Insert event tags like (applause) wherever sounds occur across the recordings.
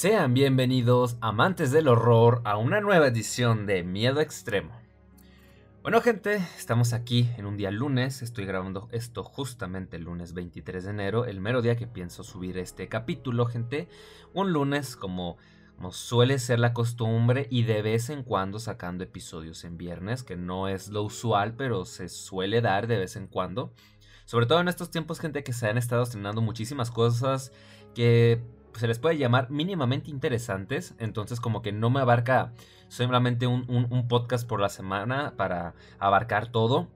Sean bienvenidos, amantes del horror, a una nueva edición de Miedo Extremo. Bueno gente, estamos aquí en un día lunes, estoy grabando esto justamente el lunes 23 de enero, el mero día que pienso subir este capítulo, gente. Un lunes como, suele ser la costumbre y de vez en cuando sacando episodios en viernes, que no es lo usual, pero se suele dar de vez en cuando. Sobre todo en estos tiempos, gente, que se han estado estrenando muchísimas cosas que se les puede llamar mínimamente interesantes. Entonces como que no me abarca solamente un, podcast por la semana para abarcar todo.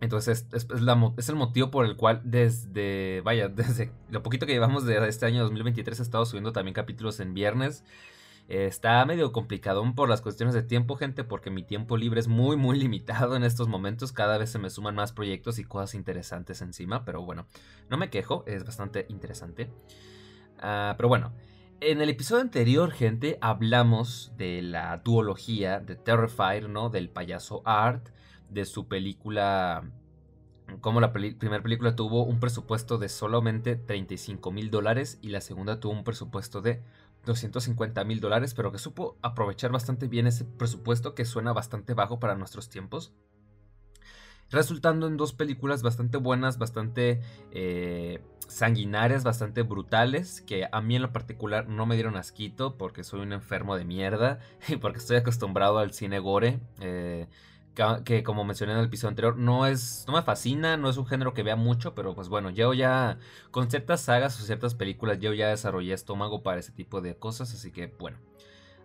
Entonces es, es, el motivo por el cual desde, vaya, (laughs) desde lo poquito que llevamos de este año 2023 he estado subiendo también capítulos en viernes. está medio complicado por las cuestiones de tiempo, gente, porque mi tiempo libre es muy, muy limitado en estos momentos. Cada vez se me suman más proyectos y cosas interesantes encima, pero bueno, no me quejo, es bastante interesante. Ah, pero bueno, en el episodio anterior, gente, hablamos de la duología de Terrifier, ¿no? Del payaso Art, de su película. Como la primera película tuvo un presupuesto de solamente 35 mil dólares y la segunda tuvo un presupuesto de 250 mil dólares, pero que supo aprovechar bastante bien ese presupuesto que suena bastante bajo para nuestros tiempos resultando en dos películas bastante buenas, bastante eh, sanguinarias, bastante brutales, que a mí en lo particular no me dieron asquito porque soy un enfermo de mierda (laughs) y porque estoy acostumbrado al cine gore. Eh, que, como mencioné en el episodio anterior, no es. no me fascina, no es un género que vea mucho, pero pues bueno, yo ya. con ciertas sagas o ciertas películas, yo ya desarrollé estómago para ese tipo de cosas. Así que bueno.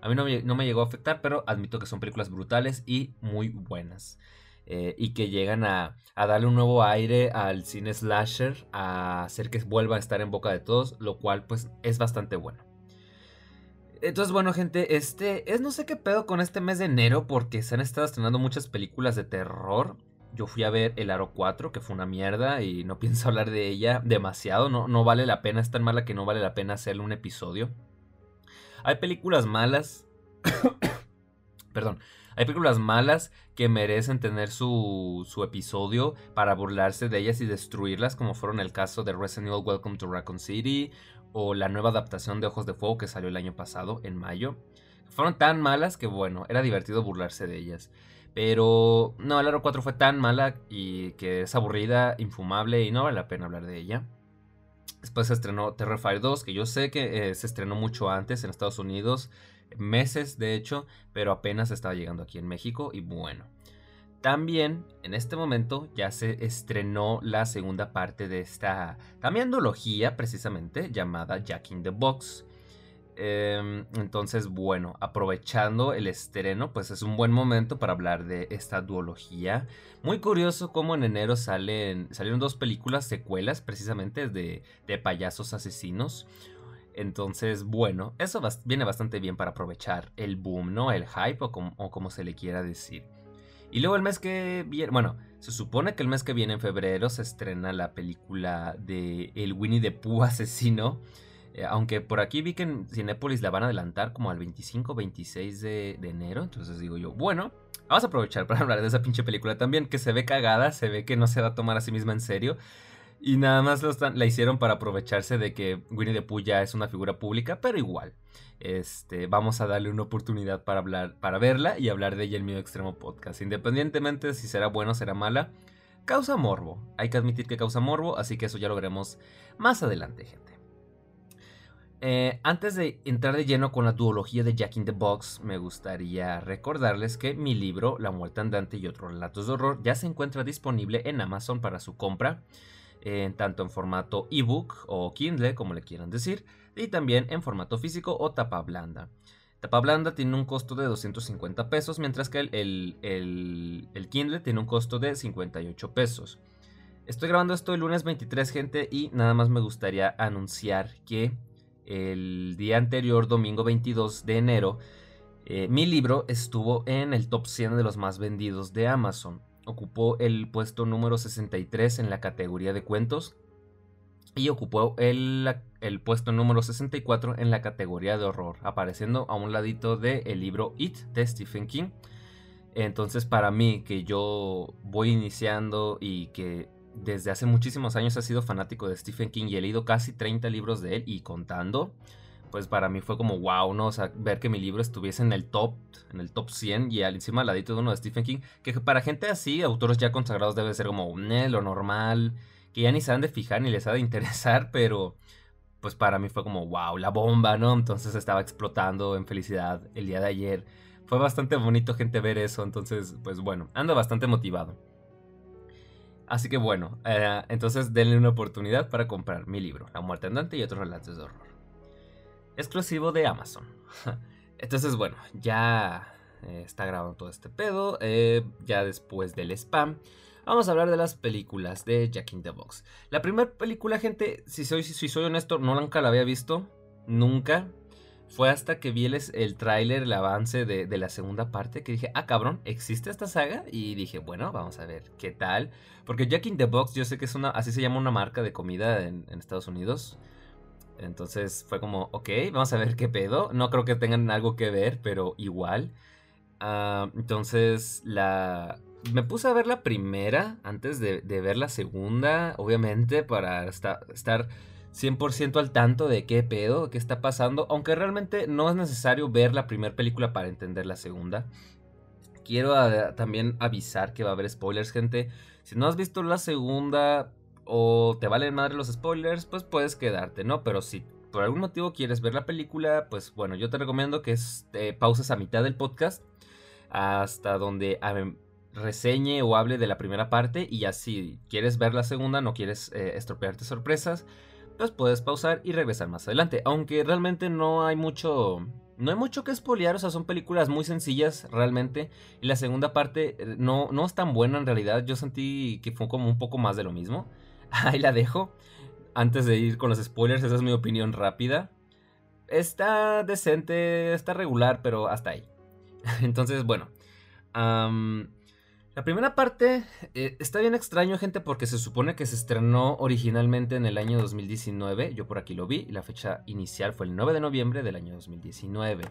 A mí no no me llegó a afectar, pero admito que son películas brutales y muy buenas. Eh, y que llegan a, darle un nuevo aire al cine slasher, a hacer que vuelva a estar en boca de todos, lo cual pues es bastante bueno. Entonces, bueno, gente, este es no sé qué pedo con este mes de enero porque se han estado estrenando muchas películas de terror. Yo fui a ver El Aro 4, que fue una mierda y no (laughs) pienso hablar de ella demasiado, no, no vale la pena, es tan mala que no vale la pena hacerle un episodio. Hay películas malas. (coughs) Perdón, hay películas malas que merecen tener su, su, episodio para burlarse de ellas y destruirlas, como fueron el caso de Resident Evil Welcome to Raccoon City o la nueva adaptación de Ojos de Fuego que salió el año pasado, en mayo. Fueron tan malas que, bueno, era divertido burlarse de ellas. Pero no, el Aro 4 fue tan mala y que es aburrida, infumable y no vale la pena hablar de ella. Después se estrenó Terrifier 2, que yo sé que eh, se estrenó mucho antes en Estados Unidos meses de hecho, pero apenas estaba llegando aquí en México y bueno. También en este momento ya se estrenó la segunda parte de esta también duología precisamente llamada Jack in the Box. Em, entonces, bueno, aprovechando el estreno, pues es un buen momento para hablar de esta duología. Muy curioso cómo en enero salen, salieron dos películas secuelas precisamente de, de payasos asesinos. Entonces, bueno, eso viene bastante bien para aprovechar el boom, ¿no? El hype o como, se le quiera decir. Y luego el mes que viene, bueno, se supone que el mes que viene en febrero se estrena la película de El Winnie the Pooh (laughs) asesino. Eh, aunque por aquí vi que en Cinepolis la van a adelantar como al 25-26 de, de enero. Entonces digo yo, bueno, vamos a aprovechar para hablar de esa pinche película también, que se ve cagada, se ve que no se va a tomar a sí misma en serio. Y nada más la hicieron para aprovecharse de que Winnie the Pooh ya es una figura pública, pero igual. Este, vamos a darle una oportunidad para hablar, para verla y hablar de ella en mi extremo podcast. Independientemente de si será buena o será mala, causa morbo. Hay que admitir que causa morbo, así que eso ya lo veremos más adelante, gente. Eh, antes de entrar de lleno con la duología de Jack in the Box, me gustaría recordarles que mi libro, La muerte andante y otros relatos de horror, ya se encuentra disponible en Amazon para su compra tanto en formato ebook o Kindle, como le quieran decir, y también en formato físico o tapa blanda. Tapa blanda tiene un costo de 250 pesos, mientras que el, el, Kindle tiene un costo de 58 pesos. Estoy grabando esto el lunes 23, gente, y nada más me gustaría anunciar que el día anterior, domingo 22 de enero, eh, mi libro estuvo en el top 100 de los más vendidos de Amazon ocupó el puesto número 63 en la categoría de cuentos y ocupó el, puesto número 64 en la categoría de horror, apareciendo a un ladito del el libro It de Stephen King. Entonces para mí, que yo voy iniciando y que desde hace muchísimos años he sido fanático de Stephen King y he leído casi 30 libros de él y contando, pues para mí fue como wow, ¿no? O sea, ver que mi libro estuviese en el top, en el top 100 y al encima al ladito de uno de Stephen King, que para gente así, autores ya consagrados debe ser como lo normal, que ya ni se han de fijar ni les ha de interesar, pero pues para mí fue como wow, la bomba, ¿no? Entonces estaba explotando en felicidad el día de ayer. Fue bastante bonito gente ver eso, entonces pues bueno, ando bastante motivado. Así que bueno, eh, entonces denle una oportunidad para comprar mi libro, La muerte andante y otros relatos de horror. Exclusivo de Amazon. (laughs) Entonces bueno, ya eh, está grabando todo este pedo. Eh, ya después del spam. Vamos a hablar de las películas de Jack in the Box. La primera película, gente, si soy, si soy honesto, no nunca la había visto. Nunca. Fue hasta que vi el, el tráiler, el avance de, la segunda parte, que dije, ah, cabrón, ¿existe esta saga? Y dije, bueno, vamos a ver qué tal. Porque Jack in the Box, yo sé que es una, así se llama una marca de comida en, Estados Unidos. Entonces fue como, ok, vamos a ver qué pedo. No creo que tengan algo que ver, pero igual. Ah, entonces la... Me puse a ver la primera antes de, ver la segunda, obviamente, para estar 100% al tanto de qué pedo, qué está pasando, aunque realmente no es necesario ver la primera película para entender la segunda. Quiero también avisar que va a haber spoilers, gente. Si no has visto la segunda o te valen madre los spoilers, pues puedes quedarte, ¿no? Pero si por algún motivo quieres ver la película, pues bueno, yo te recomiendo que eh, pauses a mitad del podcast hasta donde reseñe o hable de la primera parte y así quieres ver la segunda, no quieres eh, estropearte sorpresas, pues puedes pausar y regresar más adelante. Aunque realmente no hay mucho. No hay mucho que espolear, o sea, son películas muy sencillas realmente. Y la segunda parte eh, no, no es tan buena en realidad. Yo sentí que fue como un poco más de lo mismo. (laughs) Ahí la dejo. Antes de ir con los spoilers, esa es mi opinión rápida. Está decente, está regular, pero hasta ahí. (laughs) Entonces, bueno. La primera parte eh, está bien extraño, gente, porque se supone que se estrenó originalmente en el año 2019. Yo por aquí lo vi y la fecha inicial fue el 9 de noviembre del año 2019.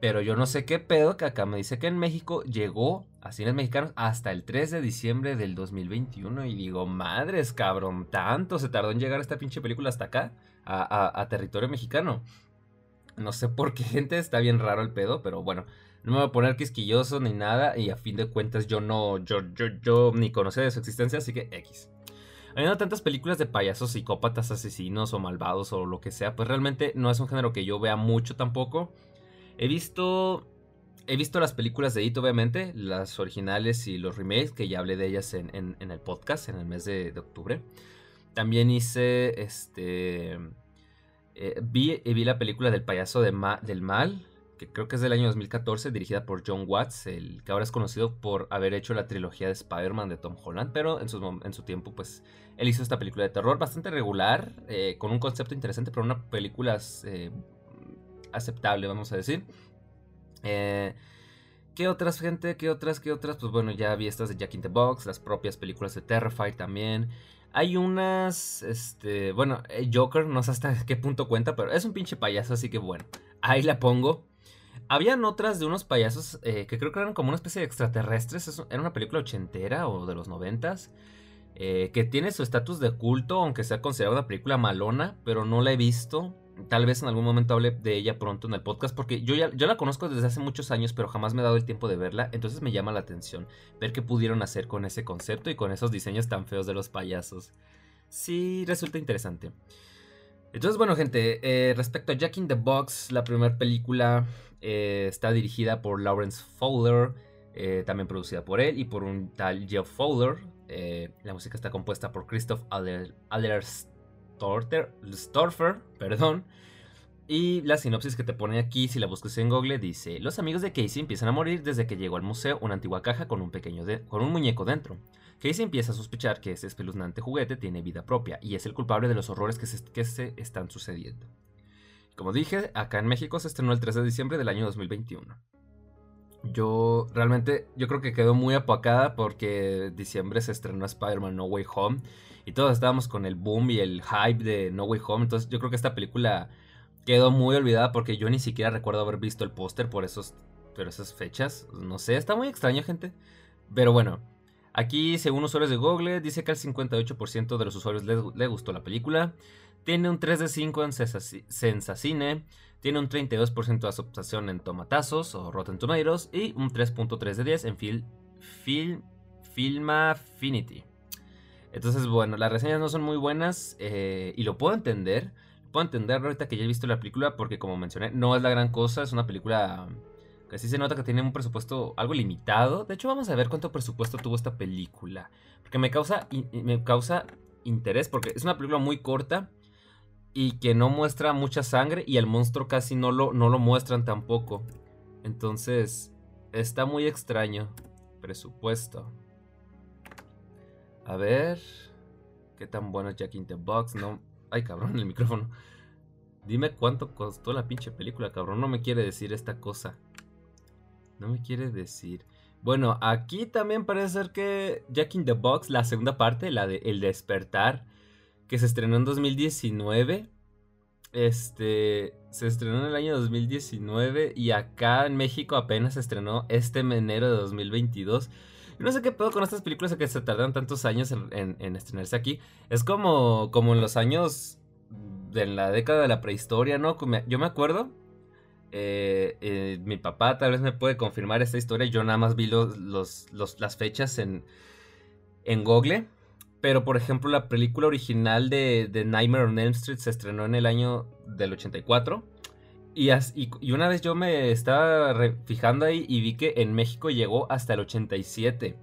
Pero yo no sé qué pedo que acá me dice que en México llegó a cines mexicanos hasta el 3 de diciembre del 2021. Y digo, madres, cabrón, tanto se tardó en llegar esta pinche película hasta acá, a, territorio mexicano. No sé por qué, (laughs) gente, está bien raro el pedo, pero bueno. No me voy a poner quisquilloso ni nada. Y a fin de cuentas yo no, yo, yo, yo ni conocía de su existencia, así que X. Habiendo tantas películas de payasos, psicópatas, asesinos o malvados o lo que sea, pues realmente no es un género que yo vea mucho tampoco. He visto he visto las películas de It, obviamente, las originales y los remakes, que ya hablé de ellas en, el podcast en el mes de, octubre. También hice, este, eh, vi, vi, la película del payaso de del mal, que creo que es del año 2014, dirigida por John Watts, el que ahora es conocido por haber hecho la trilogía de Spider-Man de Tom Holland, pero en su, en su tiempo, pues, él hizo esta película de terror bastante regular, eh, con un concepto interesante, pero una película eh, aceptable, vamos a decir. Eh, ¿Qué otras, gente? ¿Qué otras? ¿Qué otras? Pues bueno, ya vi estas de Jack in the Box, las propias películas de Terrified también. Hay unas, este, bueno, Joker, no sé hasta qué punto cuenta, pero es un pinche payaso, así que bueno, ahí la pongo. Habían otras de unos payasos eh, que creo que eran como una especie de extraterrestres. Era una película ochentera o de los noventas. Eh, que tiene su estatus de culto, aunque sea considerada una película malona, pero no la he visto. Tal vez en algún momento hable de ella pronto en el podcast, porque yo ya yo la conozco desde hace muchos años, pero jamás me he dado el tiempo de verla. Entonces me llama la atención ver qué pudieron hacer con ese concepto y con esos diseños tan feos de los payasos. Sí, resulta interesante. Entonces, bueno, gente, eh, respecto a Jack in the Box, la primera película eh, está dirigida por Lawrence Fowler, eh, también producida por él y por un tal Jeff Fowler. la música está compuesta por Christoph Adler, Storfer, perdón. Y la sinopsis que te pone aquí, si la buscas en Google, dice: Los amigos de Casey empiezan a morir desde que llegó al museo una antigua caja con un pequeño con un muñeco dentro. Casey empieza a sospechar que ese espeluznante juguete tiene vida propia y es el culpable de los horrores que se, que se están sucediendo. Como dije, acá en México se estrenó el 3 de diciembre del año 2021. Yo realmente, yo creo que quedó muy apacada porque diciembre se estrenó Spider-Man No Way Home y todos estábamos con el boom y el hype de No Way Home. Entonces yo creo que esta película quedó muy olvidada porque yo ni siquiera recuerdo haber visto el póster por, esos, por esas fechas. No sé, está muy extraño gente. Pero bueno, Aquí, según usuarios de Google, dice que al 58% de los usuarios le, gustó la película. Tiene un 3 de 5 en Sensacine. Tiene un 32% de aceptación en Tomatazos o Rotten Tomatoes. Y un 3.3 de 10 en Film, Film, Filma Affinity. Entonces, bueno, las reseñas no son muy buenas eh, y lo puedo entender. Puedo entender ahorita que ya he visto la película porque como mencioné, no es la gran cosa. Es una película que sí se nota que tiene un presupuesto algo limitado. De hecho, vamos a ver cuánto presupuesto tuvo esta película. Porque me causa, me causa interés porque es una película muy corta y que no muestra mucha sangre y el monstruo casi no lo, no lo muestran tampoco. Entonces, está muy extraño. Presupuesto. A ver. ¿Qué tan bueno es Jack in the Box? No. Ay, cabrón, el micrófono. Dime cuánto costó la pinche película, cabrón. No me quiere decir esta cosa. No me quiere decir. Bueno, aquí también parece ser que Jack in the Box, la segunda parte, la de El Despertar, que se estrenó en 2019. Este, se estrenó en el año 2019 y acá en México apenas se estrenó este enero de 2022. No sé qué pedo con estas películas que se tardan tantos años en, estrenarse aquí. Es como, como en los años de la década de la prehistoria, ¿no? Yo me acuerdo. Eh, eh, mi papá tal vez me puede confirmar esta historia. Yo nada más vi los, las fechas en, en Google. Pero por ejemplo, la película original de, de Nightmare on Elm Street se estrenó en el año del 84. Y, una vez yo me estaba fijando ahí y vi que en México llegó hasta el 87.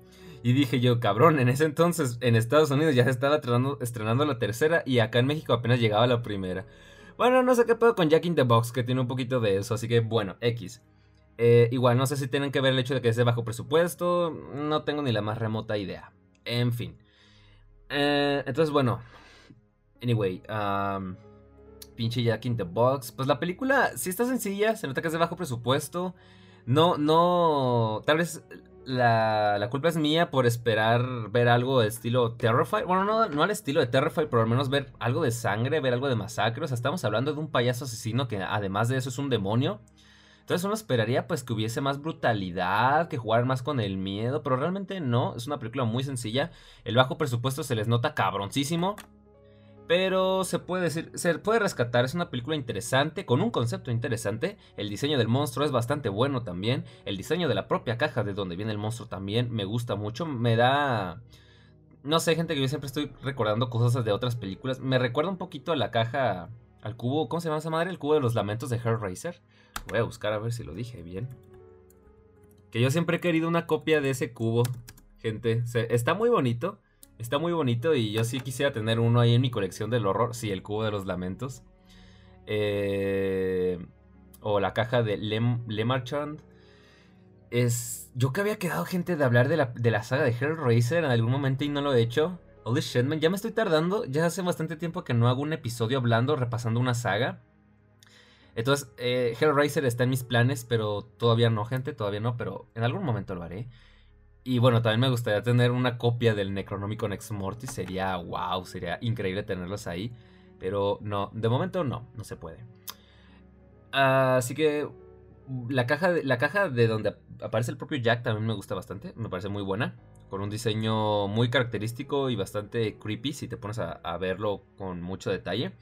Y dije yo, cabrón, en ese entonces en Estados Unidos ya se estaba estrenando, la tercera y acá en México apenas llegaba la primera. Bueno, no sé qué pedo con Jack in the Box, que tiene un poquito de eso, así que bueno, X. Eh, igual, no sé si tienen que ver el hecho de que es de bajo presupuesto, no tengo ni la más remota idea. En fin. Eh, entonces, bueno. Anyway, um, pinche Jack in the Box. Pues la película sí está sencilla, se nota que es de bajo presupuesto. No, no. Tal vez la, la culpa es mía por esperar ver algo de estilo Terrify. Bueno, no, no al estilo de Terrify, pero al menos ver algo de sangre, ver algo de masacre. O sea, estamos hablando de un payaso asesino que además de eso es un demonio. Entonces uno esperaría pues que hubiese más brutalidad, que jugaran más con el miedo, pero realmente no, es una película muy sencilla. El bajo presupuesto se les nota cabroncísimo. Pero se puede decir, se puede rescatar, es una película interesante, con un concepto interesante. El diseño del monstruo es bastante bueno también. El diseño de la propia caja de donde viene el monstruo también me gusta mucho. Me da. No sé, gente que yo siempre estoy recordando cosas de otras películas. Me recuerda un poquito a la caja. Al cubo. ¿Cómo se llama esa madre? El cubo de los lamentos de Hellraiser. Voy a buscar a ver si lo dije bien. Que yo siempre he querido una copia de ese cubo. Gente. está muy bonito. Está muy bonito y yo sí quisiera tener uno ahí en mi colección del horror. Sí, el cubo de los lamentos. Eh, o la caja de Le, Marchand. Es. Yo que había quedado gente de hablar de la, de la saga de Hellraiser en algún momento y no lo he hecho. Holy shit, ya me estoy tardando. Ya hace bastante tiempo que no hago un episodio hablando, repasando una saga. Entonces, eh, Hellraiser está en mis planes, pero todavía no, gente, todavía no, pero en algún momento lo haré. Y bueno, también me gustaría tener una copia del Necronomicon Ex Mortis. Sería wow, sería increíble tenerlos ahí. Pero no, de momento no, no se puede. Así que la caja, de, la caja de donde aparece el propio Jack también me gusta bastante. Me parece muy buena. Con un diseño muy característico y bastante creepy si te pones a verlo con mucho detalle.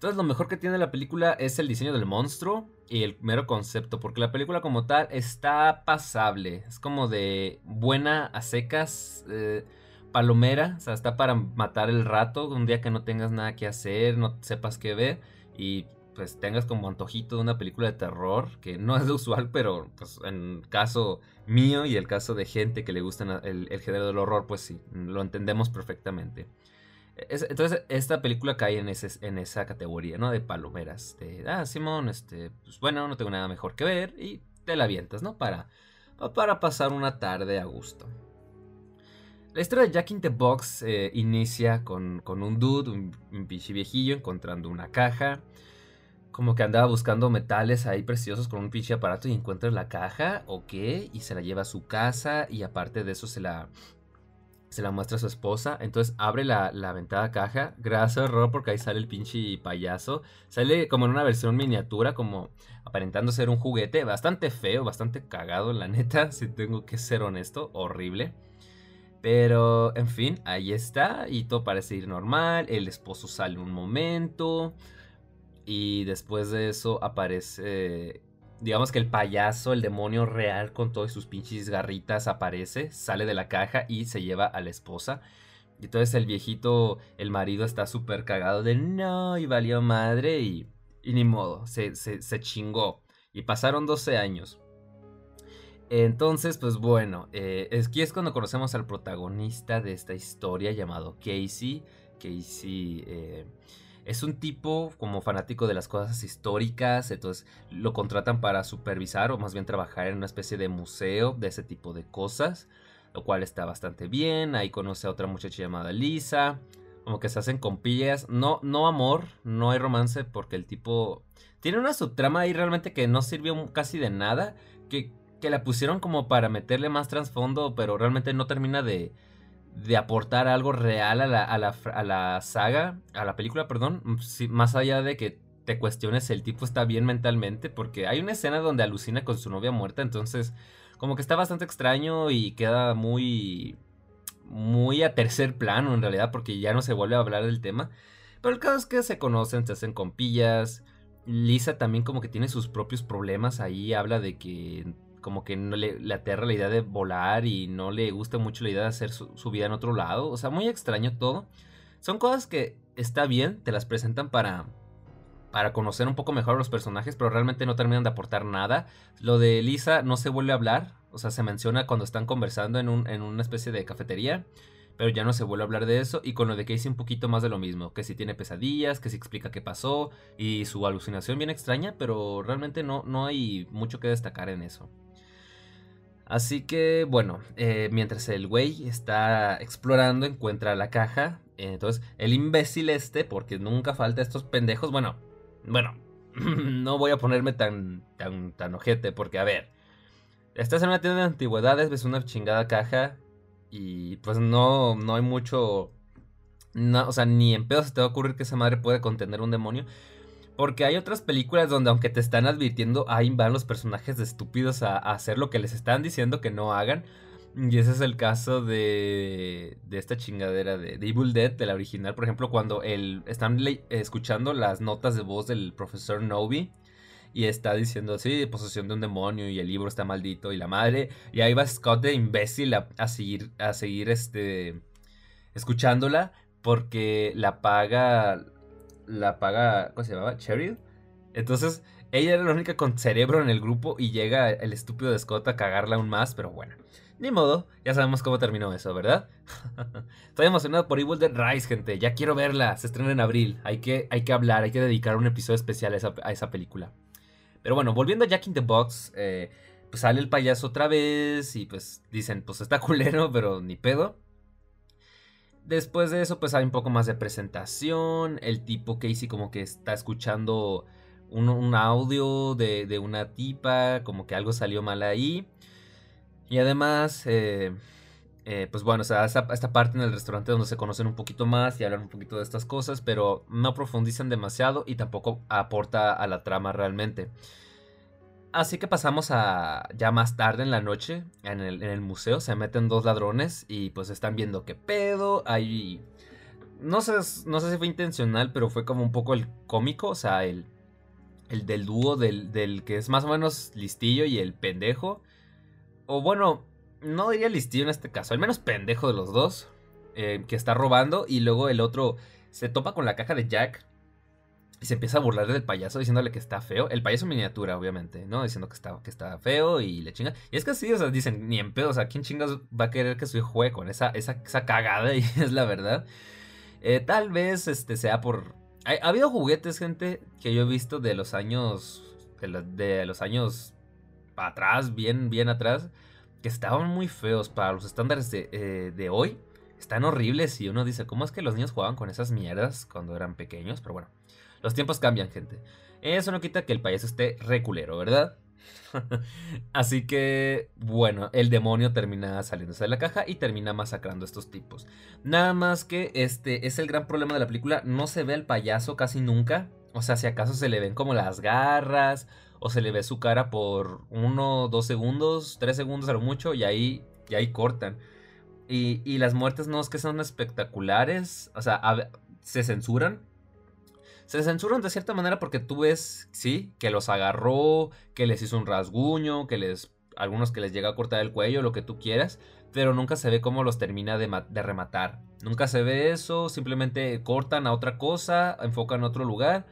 Entonces lo mejor que tiene la película es el diseño del monstruo y el mero concepto, porque la película como tal está pasable, es como de buena a secas, eh, palomera, o sea, está para matar el rato, un día que no tengas nada que hacer, no sepas qué ver y pues tengas como antojito de una película de terror, que no es lo usual, pero pues en caso mío y el caso de gente que le gusta el, el género del horror, pues sí, lo entendemos perfectamente entonces, esta película cae en, esa categoría, ¿no? De palomeras. De, ah, Simón, este, pues bueno, no tengo nada mejor que ver. Y te la avientas, ¿no? Para, para pasar una tarde a gusto. La historia de Jack in the Box eh, inicia con, un dude, un, un pinche viejillo, encontrando una caja. Como que andaba buscando metales ahí preciosos con un pinche aparato y encuentra la caja, ok, y se la lleva a su casa y aparte de eso se la, se la muestra a su esposa. Entonces abre la, la ventada caja. Gracias horror porque ahí sale el pinche payaso. Sale como en una versión miniatura, como aparentando ser un juguete. Bastante feo, bastante cagado, la neta. (laughs) Si tengo que ser honesto, horrible. Pero, en fin, ahí está y todo parece ir normal. El esposo sale un momento y después de eso aparece, digamos que el payaso, el demonio real con todas sus pinches garritas aparece, sale de la caja y se lleva a la esposa. Y entonces el viejito, el marido está súper cagado de no y valió madre y, y ni modo, se, se, chingó. Y pasaron 12 años. Entonces, pues bueno, eh, aquí es cuando conocemos al protagonista de esta historia llamado Casey. Casey eh, es un tipo como fanático de las cosas históricas, entonces lo contratan para supervisar o más bien trabajar en una especie de museo de ese tipo de cosas, lo cual está bastante bien. Ahí conoce a otra muchacha llamada Lisa, como que se hacen compillas. No, no amor, no hay romance porque el tipo tiene una subtrama ahí realmente que no sirvió casi de nada, que que la pusieron como para meterle más trasfondo, pero realmente no termina de, de aportar algo real a la, a, la, a la, saga, a la película, perdón, más allá de que te cuestiones si el tipo está bien mentalmente, porque hay una escena donde alucina con su novia muerta, entonces como que está bastante extraño y queda muy muy a tercer plano en realidad, porque ya no se vuelve a hablar del tema. Pero el caso es que se conocen, se hacen compillas. Lisa también como que tiene sus propios problemas ahí, habla de que como que no le, le, aterra la idea de volar y no le gusta mucho la idea de hacer su, vida en otro lado. O sea, muy extraño todo. Son cosas que está bien, te las presentan para, para conocer un poco mejor a los personajes, pero realmente no terminan de aportar nada. Lo de Lisa no se vuelve a hablar, o sea, se menciona cuando están conversando en, un, en una especie de cafetería, pero ya no se vuelve a hablar de eso. Y con lo de Casey un poquito más de lo mismo, que si tiene pesadillas, que si explica qué pasó y su alucinación bien extraña, pero realmente no, no hay mucho que destacar en eso. Así que bueno, eh, mientras el güey está explorando, encuentra la caja. entonces, el imbécil este, porque nunca falta estos pendejos. Bueno, bueno, (laughs) no voy a ponerme tan, tan, tan ojete, porque a ver, estás en una tienda de antigüedades, ves una chingada caja y pues no, no hay mucho. No, o sea, ni en pedo se te va a ocurrir que esa madre puede contener un demonio. Porque hay otras películas donde aunque te están advirtiendo, ahí van los personajes de estúpidos a, hacer lo que les están diciendo que no hagan. Y ese es el caso de, de esta chingadera de, Evil Dead, de la original, por ejemplo, cuando el, están escuchando las notas de voz del profesor Novi y está diciendo, sí, posesión de un demonio y el libro está maldito y la madre. Y ahí va Scott de imbécil a, a seguir, a seguir este, escuchándola porque la paga la paga, ¿cómo se llamaba? Cheryl. Entonces, ella era la única con cerebro en el grupo y llega el estúpido de Scott a cagarla aún más, pero bueno. Ni modo, ya sabemos cómo terminó eso, ¿verdad? (laughs) Estoy emocionado por Evil Dead Rise, gente. Ya quiero verla. Se estrena en abril. Hay que, hay que hablar, hay que dedicar un episodio especial a esa, película. Pero bueno, volviendo a Jack in the Box, eh, pues sale el payaso otra vez y pues dicen, pues está culero, pero ni pedo. Después de eso, pues hay un poco más de presentación. El tipo Casey como que está escuchando un, audio de, una tipa, como que algo salió mal ahí. Y además, eh, eh, pues bueno, o sea, esta, esta, parte en el restaurante donde se conocen un poquito más y hablan un poquito de estas cosas, pero no profundizan demasiado y tampoco aporta a la trama realmente. Así que pasamos a ya más tarde en la noche en el, museo. Se meten dos ladrones y pues están viendo qué pedo. Hay... No sé, no sé si fue intencional, pero fue como un poco el cómico. O sea, el, el del dúo del, del que es más o menos listillo y el pendejo. O bueno, no diría listillo en este caso. Al menos pendejo de los dos. Eh, que está robando y luego el otro se topa con la caja de Jack se empieza a burlar del payaso diciéndole que está feo. El payaso miniatura, obviamente, ¿no? Diciendo que está, que está feo y le chinga. Y es que sí, o sea, dicen, ni en pedo, o sea, ¿quién chingas va a querer que su hijo juegue con esa, esa, esa cagada? (laughs) Y es la verdad. Eh, tal vez este sea por... Ha, habido juguetes, gente, que yo he visto de los años... De, los años atrás, bien, bien atrás, que estaban muy feos para los estándares de, eh, de hoy. Están horribles y uno dice, ¿cómo es que los niños jugaban con esas mierdas cuando eran pequeños? Pero bueno. Los tiempos cambian, gente. Eso no quita que el payaso esté reculero, ¿verdad? (laughs) Así que, bueno, el demonio termina saliéndose de la caja y termina masacrando a estos tipos. Nada más que este es el gran problema de la película. No se ve al payaso casi nunca. O sea, si acaso se le ven como las garras o se le ve su cara por uno, dos segundos, tres segundos a lo mucho y ahí, y ahí cortan. Y, y las muertes no es que son espectaculares. O sea, se censuran. Se censuran de cierta manera porque tú ves, sí, que los agarró, que les hizo un rasguño, que les. Algunos que les llega a cortar el cuello, lo que tú quieras. Pero nunca se ve cómo los termina de, de rematar. Nunca se ve eso. Simplemente cortan a otra cosa, enfocan a otro lugar.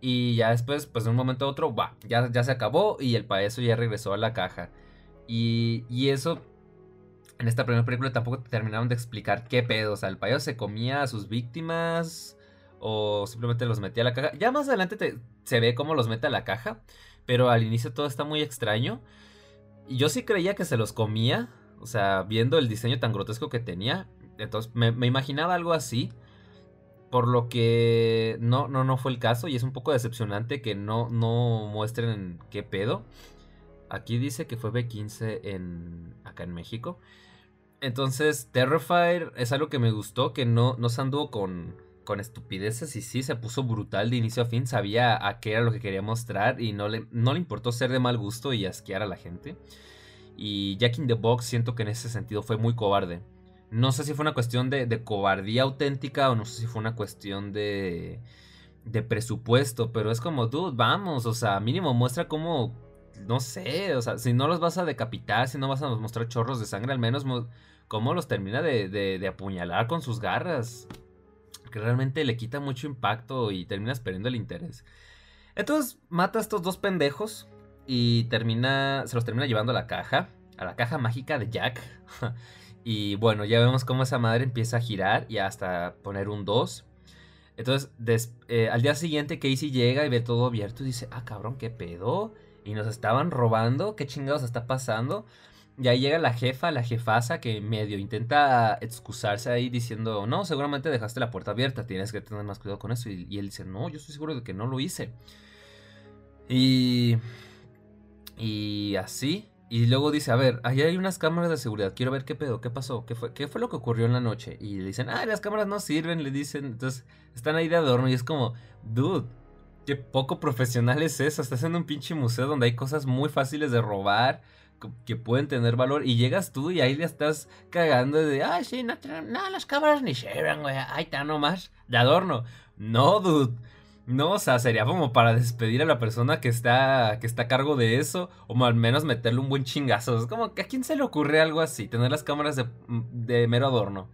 Y ya después, pues de un momento a otro, va, ya, ya se acabó y el payaso ya regresó a la caja. Y, y eso, en esta primera película tampoco terminaron de explicar qué pedo. O sea, el payaso se comía a sus víctimas o simplemente los metía a la caja. Ya más adelante se ve cómo los mete a la caja, pero al inicio todo está muy extraño. Y yo sí creía que se los comía, o sea, viendo el diseño tan grotesco que tenía. Entonces me, imaginaba algo así. Por lo que no, no, no fue el caso y es un poco decepcionante que no, no muestren qué pedo. Aquí dice que fue B15 en, acá en México. Entonces, Terrifier es algo que me gustó, que no, no se anduvo con, con estupideces y sí se puso brutal de inicio a fin, sabía a qué era lo que quería mostrar y no le, no le importó ser de mal gusto y asquear a la gente. Y Jack in the Box siento que en ese sentido fue muy cobarde. No sé si fue una cuestión de, cobardía auténtica o no sé si fue una cuestión de, de presupuesto, pero es como, dude, vamos, o sea, mínimo muestra cómo, no sé, o sea, si no los vas a decapitar, si no vas a mostrar chorros de sangre, al menos cómo los termina de, de, apuñalar con sus garras. Que realmente le quita mucho impacto y terminas perdiendo el interés. Entonces mata a estos dos pendejos y termina, se los termina llevando a la caja, a la caja mágica de Jack. (laughs) Y bueno, ya vemos cómo esa madre empieza a girar y hasta poner un 2. Entonces, eh, al día siguiente Casey llega y ve todo abierto y dice, ah, cabrón, ¿qué pedo? Y nos estaban robando, ¿qué chingados está pasando? Y ahí llega la jefa, la jefasa, que medio intenta excusarse ahí diciendo, no, seguramente dejaste la puerta abierta, tienes que tener más cuidado con eso. Y, él dice, no, yo estoy seguro de que no lo hice. Y... Y así, y luego dice, a ver, ahí hay unas cámaras de seguridad, quiero ver qué pedo, qué pasó, qué fue, qué fue lo que ocurrió en la noche. Y le dicen, ah, las cámaras no sirven, le dicen, entonces están ahí de adorno y es como, dude, qué poco profesional es eso, estás en un pinche museo donde hay cosas muy fáciles de robar, que pueden tener valor, y llegas tú y ahí le estás cagando de, ay, sí, no, no las cámaras ni sirven, güey, ahí está nomás, de adorno. No, dude no, o sea, sería como para despedir a la persona que está, que está a cargo de eso, o al menos meterle un buen chingazo. Es como que a quién se le ocurre algo así, tener las cámaras de, de mero adorno.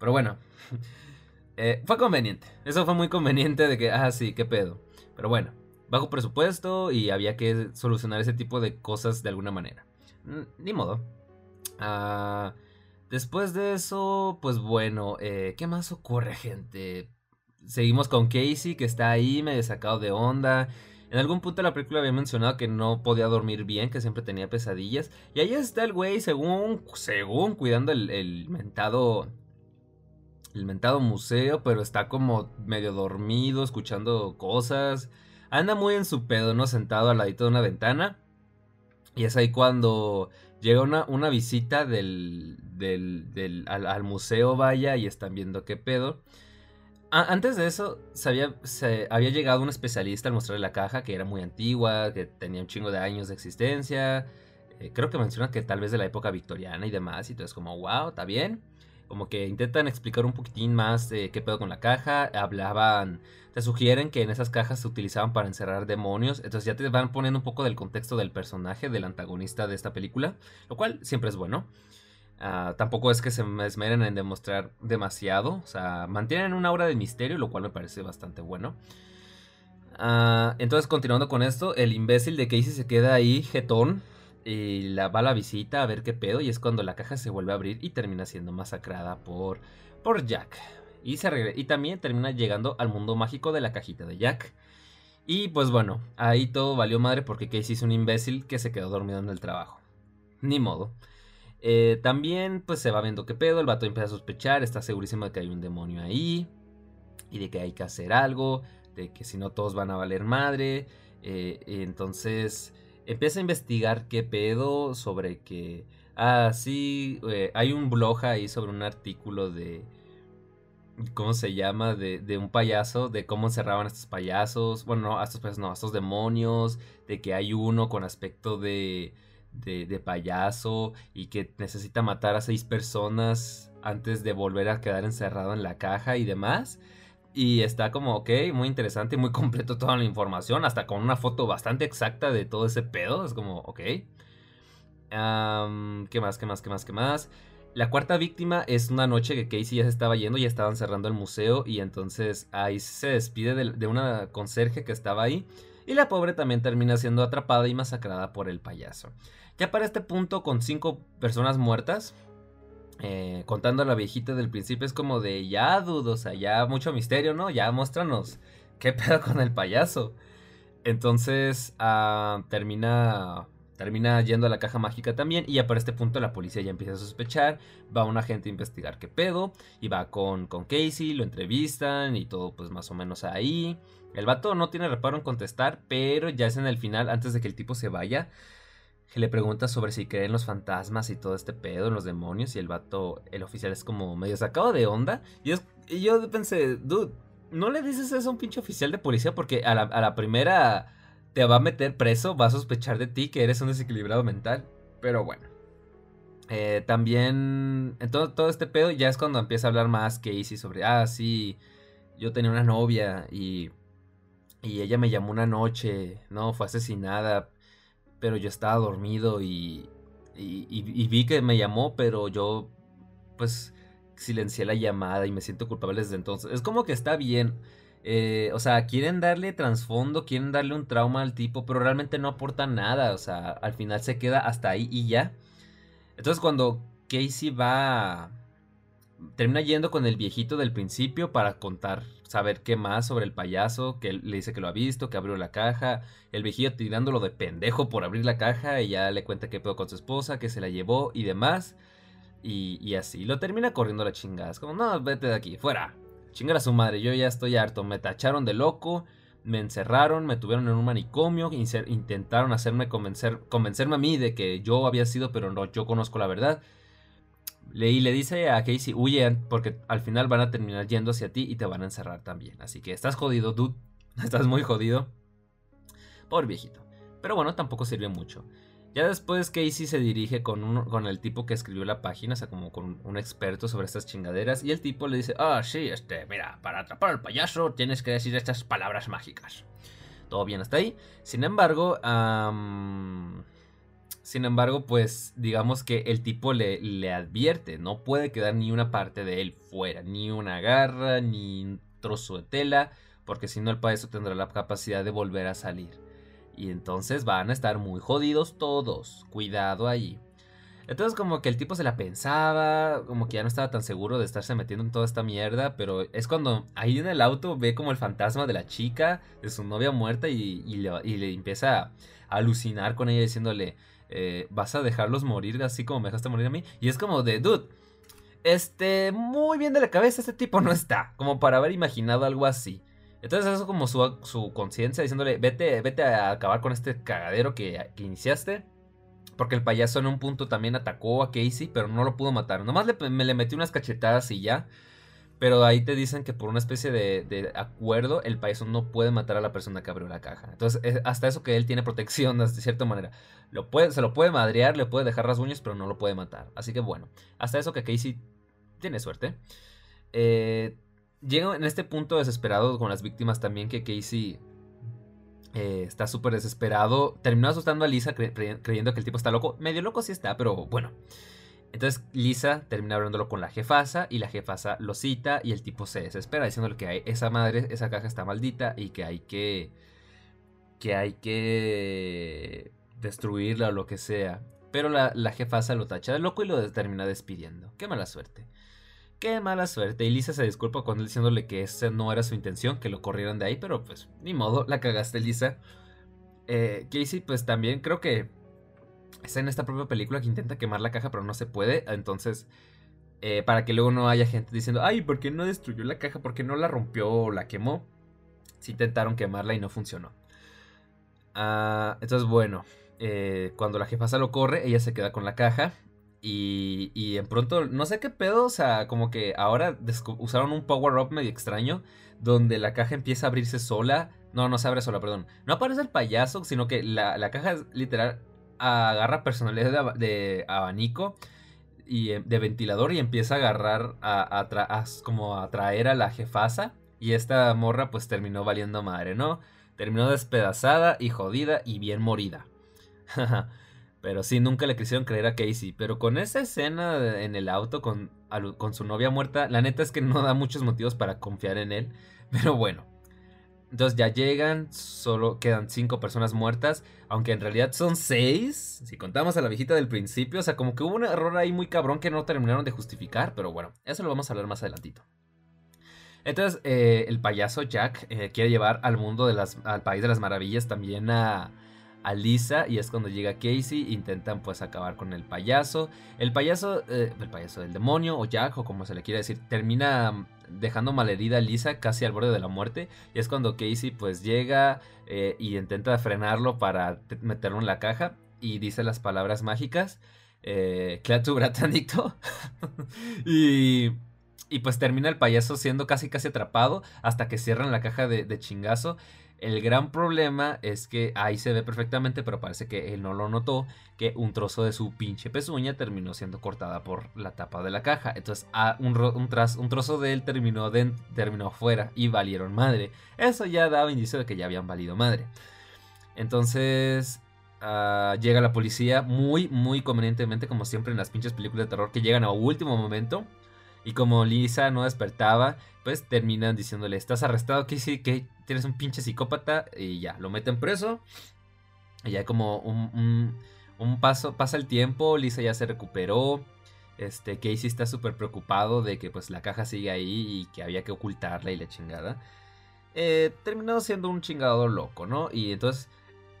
Pero bueno, (laughs) eh, fue conveniente. Eso fue muy conveniente de que, ah, sí, qué pedo. Pero bueno, bajo presupuesto y había que solucionar ese tipo de cosas de alguna manera. Ni modo. Ah, después de eso, pues bueno, eh, ¿qué más ocurre, gente? seguimos con Casey, que está ahí medio sacado de onda. En algún punto de la película había mencionado que no podía dormir bien, que siempre tenía pesadillas. Y ahí está el güey, según, según cuidando el, mentado. El mentado museo, pero está como medio dormido, escuchando cosas. Anda muy en su pedo, ¿no? Sentado al ladito de una ventana. Y es ahí cuando llega una, una visita del, del, del al, museo, vaya, y están viendo qué pedo antes de eso, se había, se había, llegado un especialista al mostrarle la caja que era muy antigua, que tenía un chingo de años de existencia. Eh, creo que menciona que tal vez de la época victoriana y demás. Y entonces, como, wow, está bien. Como que intentan explicar un poquitín más qué pedo con la caja. Hablaban, te sugieren que en esas cajas se utilizaban para encerrar demonios. Entonces ya te van poniendo un poco del contexto del personaje, del antagonista de esta película. Lo cual siempre es bueno. Ah, tampoco es que se me esmeren en demostrar demasiado. O sea, mantienen una aura de misterio, lo cual me parece bastante bueno. Ah, entonces, continuando con esto, el imbécil de Casey se queda ahí, jetón, y la va a la visita a ver qué pedo. Y es cuando la caja se vuelve a abrir y termina siendo masacrada por, por Jack. Y, se y también termina llegando al mundo mágico de la cajita de Jack. Y pues bueno, ahí todo valió madre porque Casey es un imbécil que se quedó dormido en el trabajo. Ni modo. Eh, también pues se va viendo qué pedo, el vato empieza a sospechar, está segurísimo de que hay un demonio ahí y de que hay que hacer algo, de que si no todos van a valer madre. Eh, entonces empieza a investigar qué pedo sobre que... Ah, sí, eh, hay un blog ahí sobre un artículo de... ¿Cómo se llama? De, de, un payaso, de cómo encerraban a estos payasos. Bueno, no, a estos payasos, no, a estos demonios. De que hay uno con aspecto de de, payaso y que necesita matar a seis personas antes de volver a quedar encerrado en la caja y demás. Y está como, ok, muy interesante, muy completo toda la información, hasta con una foto bastante exacta de todo ese pedo. Es como, ok. ¿Qué más, qué más, qué más, qué más? La cuarta víctima es una noche que Casey ya se estaba yendo, ya estaban cerrando el museo y entonces ahí se despide de, de una conserje que estaba ahí y la pobre también termina siendo atrapada y masacrada por el payaso. Ya para este punto, con cinco personas muertas, eh, contando a la viejita del principio, es como de ya, dudo, o sea, ya mucho misterio, ¿no? Ya muéstranos qué (laughs) pedo con el payaso. Entonces, ah, termina termina yendo a la caja mágica también y ya para este punto la policía ya empieza a sospechar, va un agente a investigar qué pedo y va con, con Casey, lo entrevistan y todo pues más o menos ahí. El vato no tiene reparo en contestar, pero ya es en el final, antes de que el tipo se vaya, que le pregunta sobre si creen los fantasmas y todo este pedo, en los demonios, y el vato, el oficial es como medio sacado de onda. Y, yo pensé, dude, ¿no le dices eso a un pinche oficial de policía? Porque a la, primera te va a meter preso, va a sospechar de ti que eres un desequilibrado mental. Pero bueno. Eh, también, en todo, todo, este pedo ya es cuando empieza a hablar más Casey sobre, ah, sí, yo tenía una novia y, y ella me llamó una noche, no, fue asesinada, pero yo estaba dormido y, y, vi que me llamó, pero yo pues silencié la llamada y me siento culpable desde entonces. Es como que está bien. Eh, o sea, quieren darle trasfondo, quieren darle un trauma al tipo, pero realmente no aporta nada. O sea, al final se queda hasta ahí y ya. Entonces cuando Casey va... Termina yendo con el viejito del principio para contar saber qué más sobre el payaso, que le dice que lo ha visto, que abrió la caja, el viejillo tirándolo de pendejo por abrir la caja y ya le cuenta qué pedo con su esposa, que se la llevó y demás. Y, así, lo termina corriendo la chingada. Es como, no, vete de aquí, fuera. Chingar a su madre, yo ya estoy harto. Me tacharon de loco, me encerraron, me tuvieron en un manicomio, intentaron hacerme convencer, convencerme a mí de que yo había sido, pero no, yo conozco la verdad. Y le dice a Casey, huye porque al final van a terminar yendo hacia ti y te van a encerrar también. Así que estás jodido, dude. (laughs) Estás muy jodido. Pobre viejito. Pero bueno, tampoco sirve mucho. Ya después Casey se dirige con, con el tipo que escribió la página, o sea, como con un experto sobre estas chingaderas. Y el tipo le dice, ah, sí, este, mira, para atrapar al payaso tienes que decir estas palabras mágicas. Todo bien hasta ahí. Sin embargo, sin embargo, pues digamos que el tipo le, le, advierte, no puede quedar ni una parte de él fuera, ni una garra, ni un trozo de tela, porque si no el payaso tendrá la capacidad de volver a salir. Y entonces van a estar muy jodidos todos, cuidado ahí. Entonces como que el tipo se la pensaba, como que ya no estaba tan seguro de estarse metiendo en toda esta mierda, pero es cuando ahí en el auto ve como el fantasma de la chica, de su novia muerta, y, le, y le empieza a alucinar con ella diciéndole, eh, vas a dejarlos morir así como me dejaste morir a mí. Y es como de, dude, este, muy bien de la cabeza, este tipo no está, como para haber imaginado algo así. Entonces eso como su, su conciencia diciéndole, vete, vete a acabar con este cagadero que, iniciaste. Porque el payaso en un punto también atacó a Casey, pero no lo pudo matar. Nomás le, me le metí unas cachetadas y ya. Pero ahí te dicen que por una especie de, acuerdo, el payaso no puede matar a la persona que abrió la caja. Entonces, hasta eso que él tiene protección de cierta manera. Lo puede, se lo puede madrear, le puede dejar rasguños, pero no lo puede matar. Así que bueno, hasta eso que Casey tiene suerte. Eh, llega en este punto desesperado con las víctimas también que Casey eh, está súper desesperado. Terminó asustando a Lisa creyendo que el tipo está loco. Medio loco sí está, pero bueno. Entonces Lisa termina hablándolo con la jefasa y la jefasa lo cita y el tipo se desespera diciéndole que hay, esa madre, esa caja está maldita y que hay que que hay que destruirla o lo que sea. Pero la, la jefasa lo tacha de loco y lo termina despidiendo. Qué mala suerte. Qué mala suerte. Y Lisa se disculpa con él diciéndole que esa no era su intención, que lo corrieran de ahí, pero pues ni modo, la cagaste Lisa. Eh, Casey pues también creo que está en esta propia película que intenta quemar la caja, pero no se puede. Entonces, eh, para que luego no haya gente diciendo, ay, ¿por qué no destruyó la caja? ¿Por qué no la rompió o la quemó? Si intentaron quemarla y no funcionó. Ah, entonces, bueno, eh, cuando la jefasa lo corre, ella se queda con la caja. Y, y en pronto, no sé qué pedo, o sea, como que ahora usaron un power-up medio extraño, donde la caja empieza a abrirse sola. No, no se abre sola, perdón. No aparece el payaso, sino que la, la caja literal agarra personalidad de, abanico y eh, de ventilador y empieza a agarrar a, a, como a atraer a la jefasa y esta morra pues terminó valiendo madre, ¿no? Terminó despedazada y jodida y bien morida. (laughs) pero sí, nunca le quisieron creer a Casey. Pero con esa escena en el auto con, con su novia muerta, la neta es que no da muchos motivos para confiar en él. (laughs) Pero bueno. Entonces ya llegan, solo quedan cinco personas muertas, aunque en realidad son seis, si contamos a la viejita del principio, o sea, como que hubo un error ahí muy cabrón que no terminaron de justificar, pero bueno, eso lo vamos a hablar más adelantito. Entonces, eh, el payaso Jack eh, quiere llevar al mundo de las, al país de las maravillas también a, Lisa y es cuando llega Casey, intentan pues acabar con el payaso. El payaso, eh, el payaso del demonio o Jack o como se le quiere decir, termina dejando malherida a Lisa casi al borde de la muerte y es cuando Casey pues llega y intenta frenarlo para meterlo en la caja y dice las palabras mágicas. Eh, Bratanito (laughs) y y pues termina el payaso siendo casi casi atrapado hasta que cierran la caja de, chingazo. El gran problema es que ahí se ve perfectamente, pero parece que él no lo notó, que un trozo de su pinche pezuña terminó siendo cortada por la tapa de la caja. Entonces ah, un, un, un, trozo de él terminó, de, terminó fuera y valieron madre. Eso ya daba indicio de que ya habían valido madre. Entonces ah, llega la policía muy, muy convenientemente, como siempre en las pinches películas de terror, que llegan a último momento y como Lisa no despertaba, pues terminan diciéndole, estás arrestado, que sí, que tienes un pinche psicópata y ya, lo meten preso. Y ya como un, un, paso, pasa el tiempo, Lisa ya se recuperó. Este, Casey está súper preocupado de que pues la caja sigue ahí y que había que ocultarla y la chingada. Eh, terminó siendo un chingador loco, ¿no? Y entonces,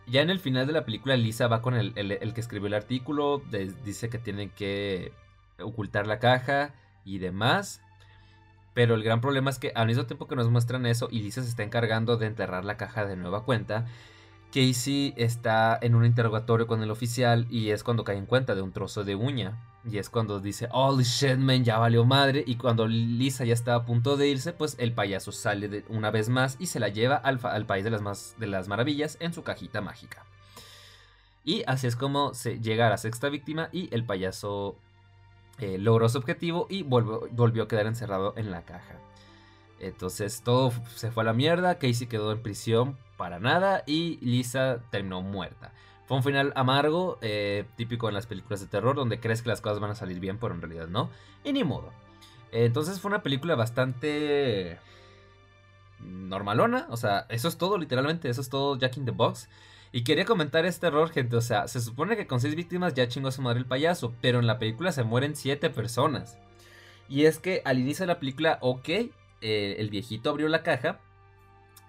ya en el final de la película, Lisa va con el, el que escribió el artículo, dice que tienen que ocultar la caja y demás. Pero el gran problema es que al mismo tiempo que nos muestran eso y Lisa se está encargando de enterrar la caja de nueva cuenta, Casey está en un interrogatorio con el oficial y es cuando cae en cuenta de un trozo de uña. Y es cuando dice, holy shit man, ya valió madre. Y cuando Lisa ya está a punto de irse, pues el payaso sale una vez más y se la lleva al, al país de las, más, de las maravillas en su cajita mágica. Y así es como se llega a la sexta víctima y el payaso eh, logró su objetivo y volvió, a quedar encerrado en la caja. Entonces todo se fue a la mierda, Casey quedó en prisión para nada y Lisa terminó muerta. Fue un final amargo, eh, típico en las películas de terror, donde crees que las cosas van a salir bien, pero en realidad no. Y ni modo. Entonces fue una película bastante normalona, o sea, eso es todo literalmente, eso es todo Jack in the Box. Y quería comentar este error, gente. O sea, se supone que con seis víctimas ya chingó a su madre el payaso. Pero en la película se mueren siete personas. Y es que al inicio de la película, ok, eh, el viejito abrió la caja.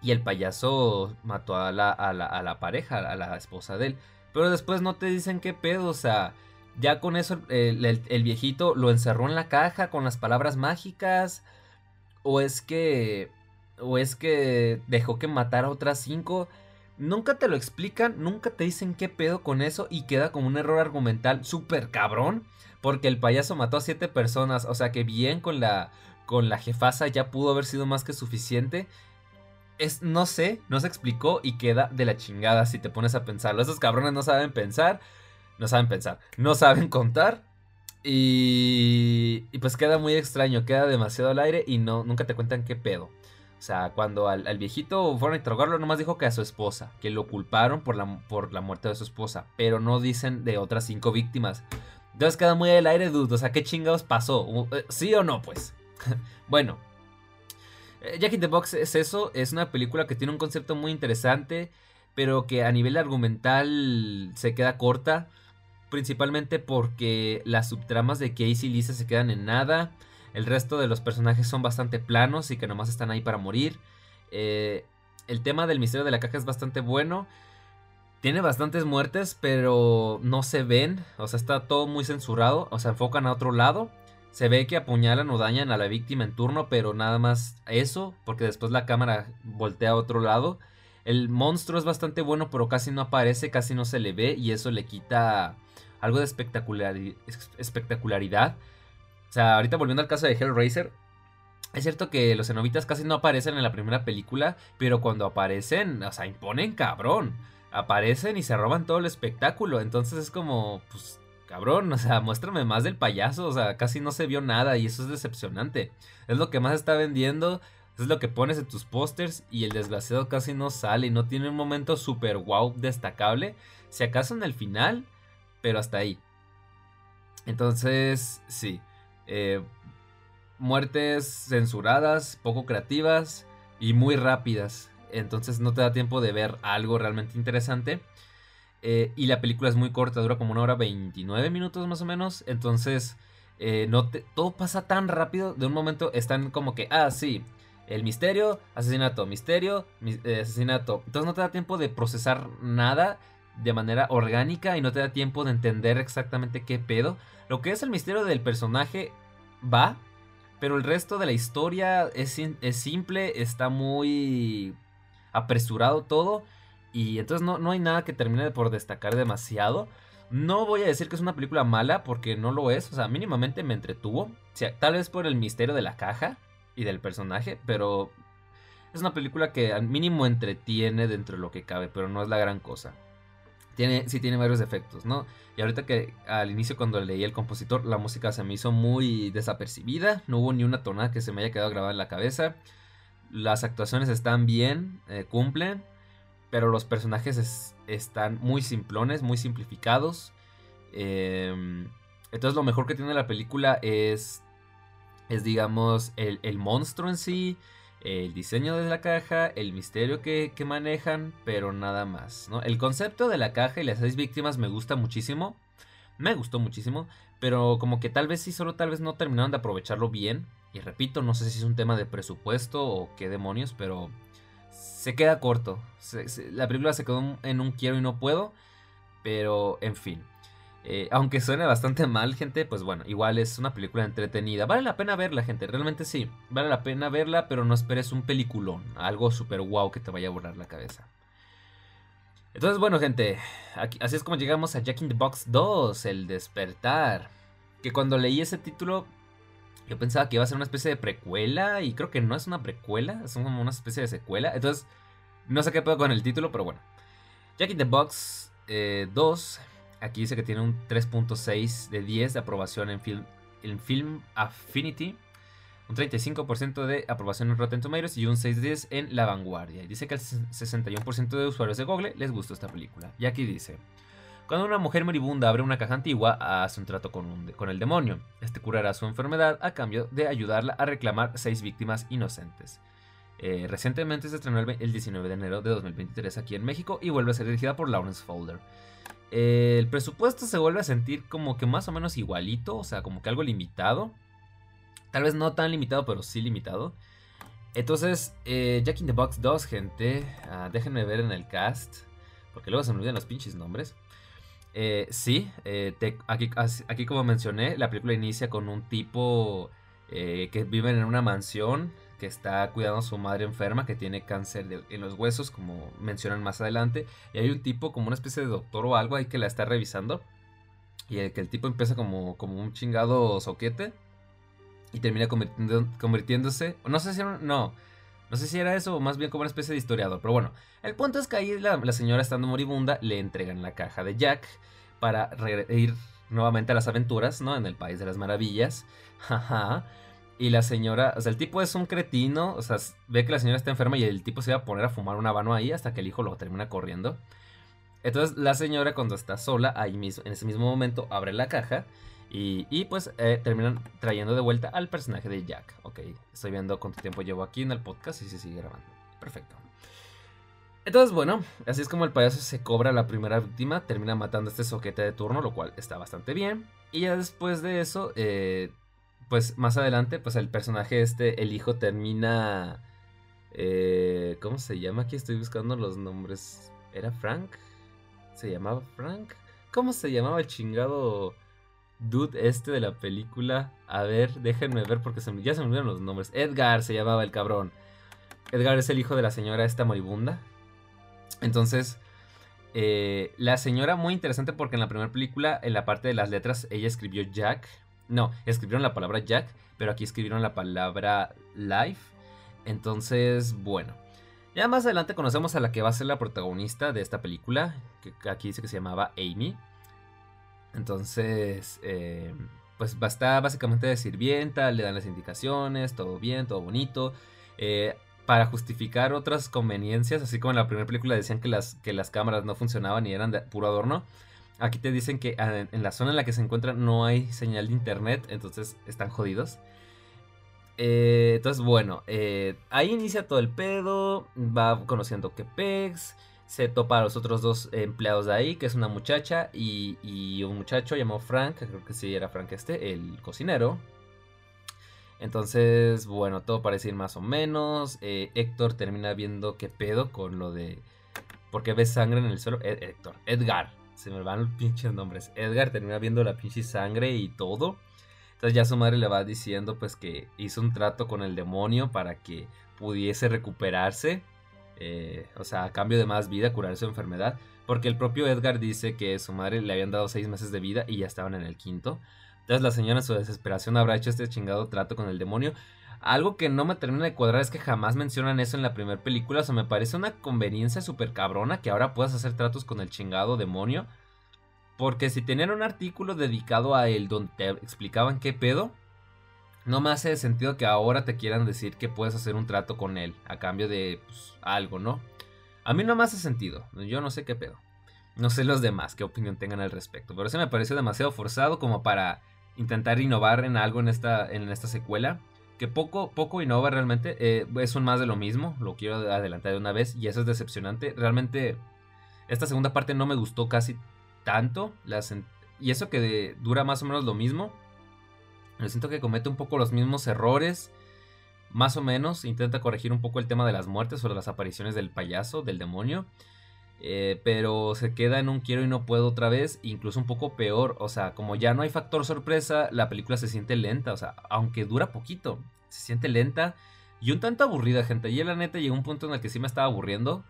Y el payaso mató a la, a la, pareja, a la esposa de él. Pero después no te dicen qué pedo, o sea, ya con eso el, el, viejito lo encerró en la caja con las palabras mágicas. O es que. O es que dejó que matara a otras cinco. Nunca te lo explican, nunca te dicen qué pedo con eso y queda como un error argumental súper cabrón. Porque el payaso mató a siete personas, o sea que bien con la, con la jefasa ya pudo haber sido más que suficiente. Es, no sé, no se explicó y queda de la chingada si te pones a pensarlo. Esos cabrones no saben pensar, no saben pensar, no saben contar. Y, y pues queda muy extraño, queda demasiado al aire y no, nunca te cuentan qué pedo. O sea, cuando al, viejito fueron a interrogarlo, nomás dijo que a su esposa, que lo culparon por la, por la muerte de su esposa, pero no dicen de otras cinco víctimas. Entonces queda muy al aire, dude. O sea, ¿qué chingados pasó? Eh, ¿Sí o no, pues? (laughs) bueno. Eh, Jack in the Box es eso, es una película que tiene un concepto muy interesante, pero que a nivel argumental se queda corta, principalmente porque las subtramas de Casey y Lisa se quedan en nada. El resto de los personajes son bastante planos y que nomás están ahí para morir. Eh, el tema del misterio de la caja es bastante bueno. Tiene bastantes muertes, pero no se ven. O sea, está todo muy censurado. O sea, enfocan a otro lado. Se ve que apuñalan o dañan a la víctima en turno, pero nada más eso, porque después la cámara voltea a otro lado. El monstruo es bastante bueno, pero casi no aparece, casi no se le ve, y eso le quita algo de espectacularidad. O sea, ahorita volviendo al caso de Hellraiser, es cierto que los cenobitas casi no aparecen en la primera película, pero cuando aparecen, o sea, imponen cabrón. aparecen y se roban todo el espectáculo. Entonces es como, pues, cabrón, o sea, muéstrame más del payaso, o sea, casi no se vio nada y eso es decepcionante. Es lo que más está vendiendo, es lo que pones en tus pósters y el desgraciado casi no sale y no tiene un momento super wow destacable, si acaso en el final, pero hasta ahí. Entonces, sí, eh, muertes censuradas, poco creativas y muy rápidas. Entonces no te da tiempo de ver algo realmente interesante. Eh, y la película es muy corta, dura como una hora 29 minutos más o menos. Entonces, eh, no todo pasa tan rápido. De un momento están como que, ah, sí, el misterio, asesinato, misterio, eh, asesinato. Entonces no te da tiempo de procesar nada de manera orgánica y no te da tiempo de entender exactamente qué pedo. Lo que es el misterio del personaje va, pero el resto de la historia es, es simple, está muy apresurado todo. Y entonces no, no hay nada que termine por destacar demasiado. No voy a decir que es una película mala porque no lo es. O sea, mínimamente me entretuvo. Tal vez por el misterio de la caja y del personaje. Pero es una película que al mínimo entretiene dentro de lo que cabe. Pero no es la gran cosa. Tiene, sí tiene varios efectos, ¿no? Y ahorita que al inicio cuando leí el compositor, la música se me hizo muy desapercibida. No hubo ni una tonada que se me haya quedado grabada en la cabeza. Las actuaciones están bien, eh, cumplen pero los personajes están muy simplones, muy simplificados. Em, entonces lo mejor que tiene la película es, es digamos, el, monstruo en sí, el diseño de la caja, el misterio que, manejan, pero nada más. ¿no? El concepto de la caja y las seis víctimas me gusta muchísimo. Me gustó muchísimo, pero como que tal vez sí, solo tal vez no terminaron de aprovecharlo bien. Y repito, no sé si es un tema de presupuesto o qué demonios, pero se queda corto. la película se quedó en un quiero y no puedo. Pero, en fin. Eh, aunque suene bastante mal, gente, pues bueno, igual es una película entretenida. Vale la pena verla, gente, realmente sí. Vale la pena verla, pero no esperes un peliculón. Algo súper guau que te vaya a borrar la cabeza. Entonces, bueno, gente, así es como llegamos a Jack in the Box 2, El despertar. Que cuando leí ese título yo pensaba que iba a ser una especie de precuela y creo que no es una precuela, es como una especie de secuela. Entonces, no sé qué puedo con el título, pero bueno. Jack in the Box 2, eh, aquí dice que tiene un 3.6 de 10 de aprobación en Film, en film Affinity, un 35% de aprobación en Rotten Tomatoes y un 6 de 10 en La Vanguardia. Y dice que el 61% de usuarios de Google les gustó esta película. Y aquí dice... Cuando una mujer moribunda abre una caja antigua, hace un trato con, con el demonio. Este curará su enfermedad a cambio de ayudarla a reclamar seis víctimas inocentes. Eh, recientemente se estrenó el, 19 de enero de 2023 aquí en México y vuelve a ser dirigida por Lawrence Folder. El presupuesto se vuelve a sentir como que más o menos igualito, o sea, como que algo limitado. Tal vez no tan limitado, pero sí limitado. Entonces, eh, Jack in the Box 2, gente. Ah, déjenme ver en el cast. Porque luego se me olvidan los pinches nombres. Eh, sí, eh, aquí, aquí, como mencioné, la película inicia con un tipo eh, que vive en una mansión, que está cuidando a su madre enferma, que tiene cáncer en los huesos, como mencionan más adelante. Y hay un tipo como una especie de doctor o algo ahí que la está revisando. Y el, que el tipo empieza como, como un chingado soquete. Y termina convirtiéndose... No sé si... No, no sé si era eso o más bien como una especie de historiador. Pero bueno, el punto es que ahí la, señora estando moribunda le entregan la caja de Jack para ir nuevamente a las aventuras, ¿no? En el País de las Maravillas. (laughs) Jaja. Y la señora, o sea, el tipo es un cretino, o sea, ve que la señora está enferma y el tipo se va a poner a fumar un habano ahí hasta que el hijo lo termina corriendo. Entonces la señora cuando está sola, ahí mismo, en ese mismo momento, abre la caja y, pues eh, terminan trayendo de vuelta al personaje de Jack. Ok, estoy viendo cuánto tiempo llevo aquí en el podcast y se sigue grabando. Perfecto. Entonces, bueno, así es como el payaso se cobra la primera víctima, termina matando a este soquete de turno, lo cual está bastante bien. Y ya después de eso, eh, pues más adelante, pues el personaje este, el hijo, termina... Eh, ¿Cómo se llama? Aquí estoy buscando los nombres. ¿Era Frank? ¿Se llamaba Frank? ¿Cómo se llamaba el chingado dude este de la película. A ver, déjenme ver porque ya se me olvidaron los nombres. Edgar se llamaba el cabrón. Edgar es el hijo de la señora esta moribunda. Entonces, eh, la señora muy interesante porque en la primera película, en la parte de las letras, ella escribió Jack. No, escribieron la palabra Jack, pero aquí escribieron la palabra Life. Entonces, bueno. Ya más adelante conocemos a la que va a ser la protagonista de esta película, que aquí dice que se llamaba Amy. Entonces, eh, pues está básicamente de sirvienta, le dan las indicaciones, todo bien, todo bonito. Eh, para justificar otras conveniencias, así como en la primera película decían que las, que las cámaras no funcionaban y eran de puro adorno. Aquí te dicen que ah, en la zona en la que se encuentran no hay señal de internet, entonces están jodidos. Eh, entonces, bueno, eh, ahí inicia todo el pedo, va conociendo que Pegs, se topa a los otros dos empleados de ahí, que es una muchacha y, un muchacho llamado Frank, creo que sí era Frank este, el cocinero. Entonces, bueno, todo parece ir más o menos. Eh, Héctor termina viendo qué pedo con lo de... Porque ve sangre en el suelo. Héctor, Edgar. Se me van los pinches nombres. Edgar termina viendo la pinche sangre y todo. Entonces ya su madre le va diciendo pues que hizo un trato con el demonio para que pudiese recuperarse. Eh, o sea, a cambio de más vida, curar su enfermedad. Porque el propio Edgar dice que su madre le habían dado seis meses de vida y ya estaban en el quinto. Entonces la señora en su desesperación habrá hecho este chingado trato con el demonio. Algo que no me termina de cuadrar es que jamás mencionan eso en la primera película. O sea, me parece una conveniencia súper cabrona que ahora puedas hacer tratos con el chingado demonio. Porque si tenían un artículo dedicado a él donde te explicaban qué pedo, no me hace sentido que ahora te quieran decir que puedes hacer un trato con él a cambio de pues, algo, ¿no? A mí no me hace sentido. Yo no sé qué pedo. No sé los demás qué opinión tengan al respecto. Pero eso me parece demasiado forzado como para intentar innovar en algo en esta, en esta secuela. Que poco, poco innova realmente. Eh, es un más de lo mismo. Lo quiero adelantar de una vez. Y eso es decepcionante. Realmente esta segunda parte no me gustó casi tanto. y eso que dura más o menos lo mismo. Me siento que comete un poco los mismos errores. Más o menos. Intenta corregir un poco el tema de las muertes o de las apariciones del payaso, del demonio. Eh, pero se queda en un quiero y no puedo otra vez, incluso un poco peor, o sea, como ya no hay factor sorpresa, la película se siente lenta, o sea, aunque dura poquito, se siente lenta y un tanto aburrida, gente. Y la neta llegó un punto en el que sí me estaba aburriendo,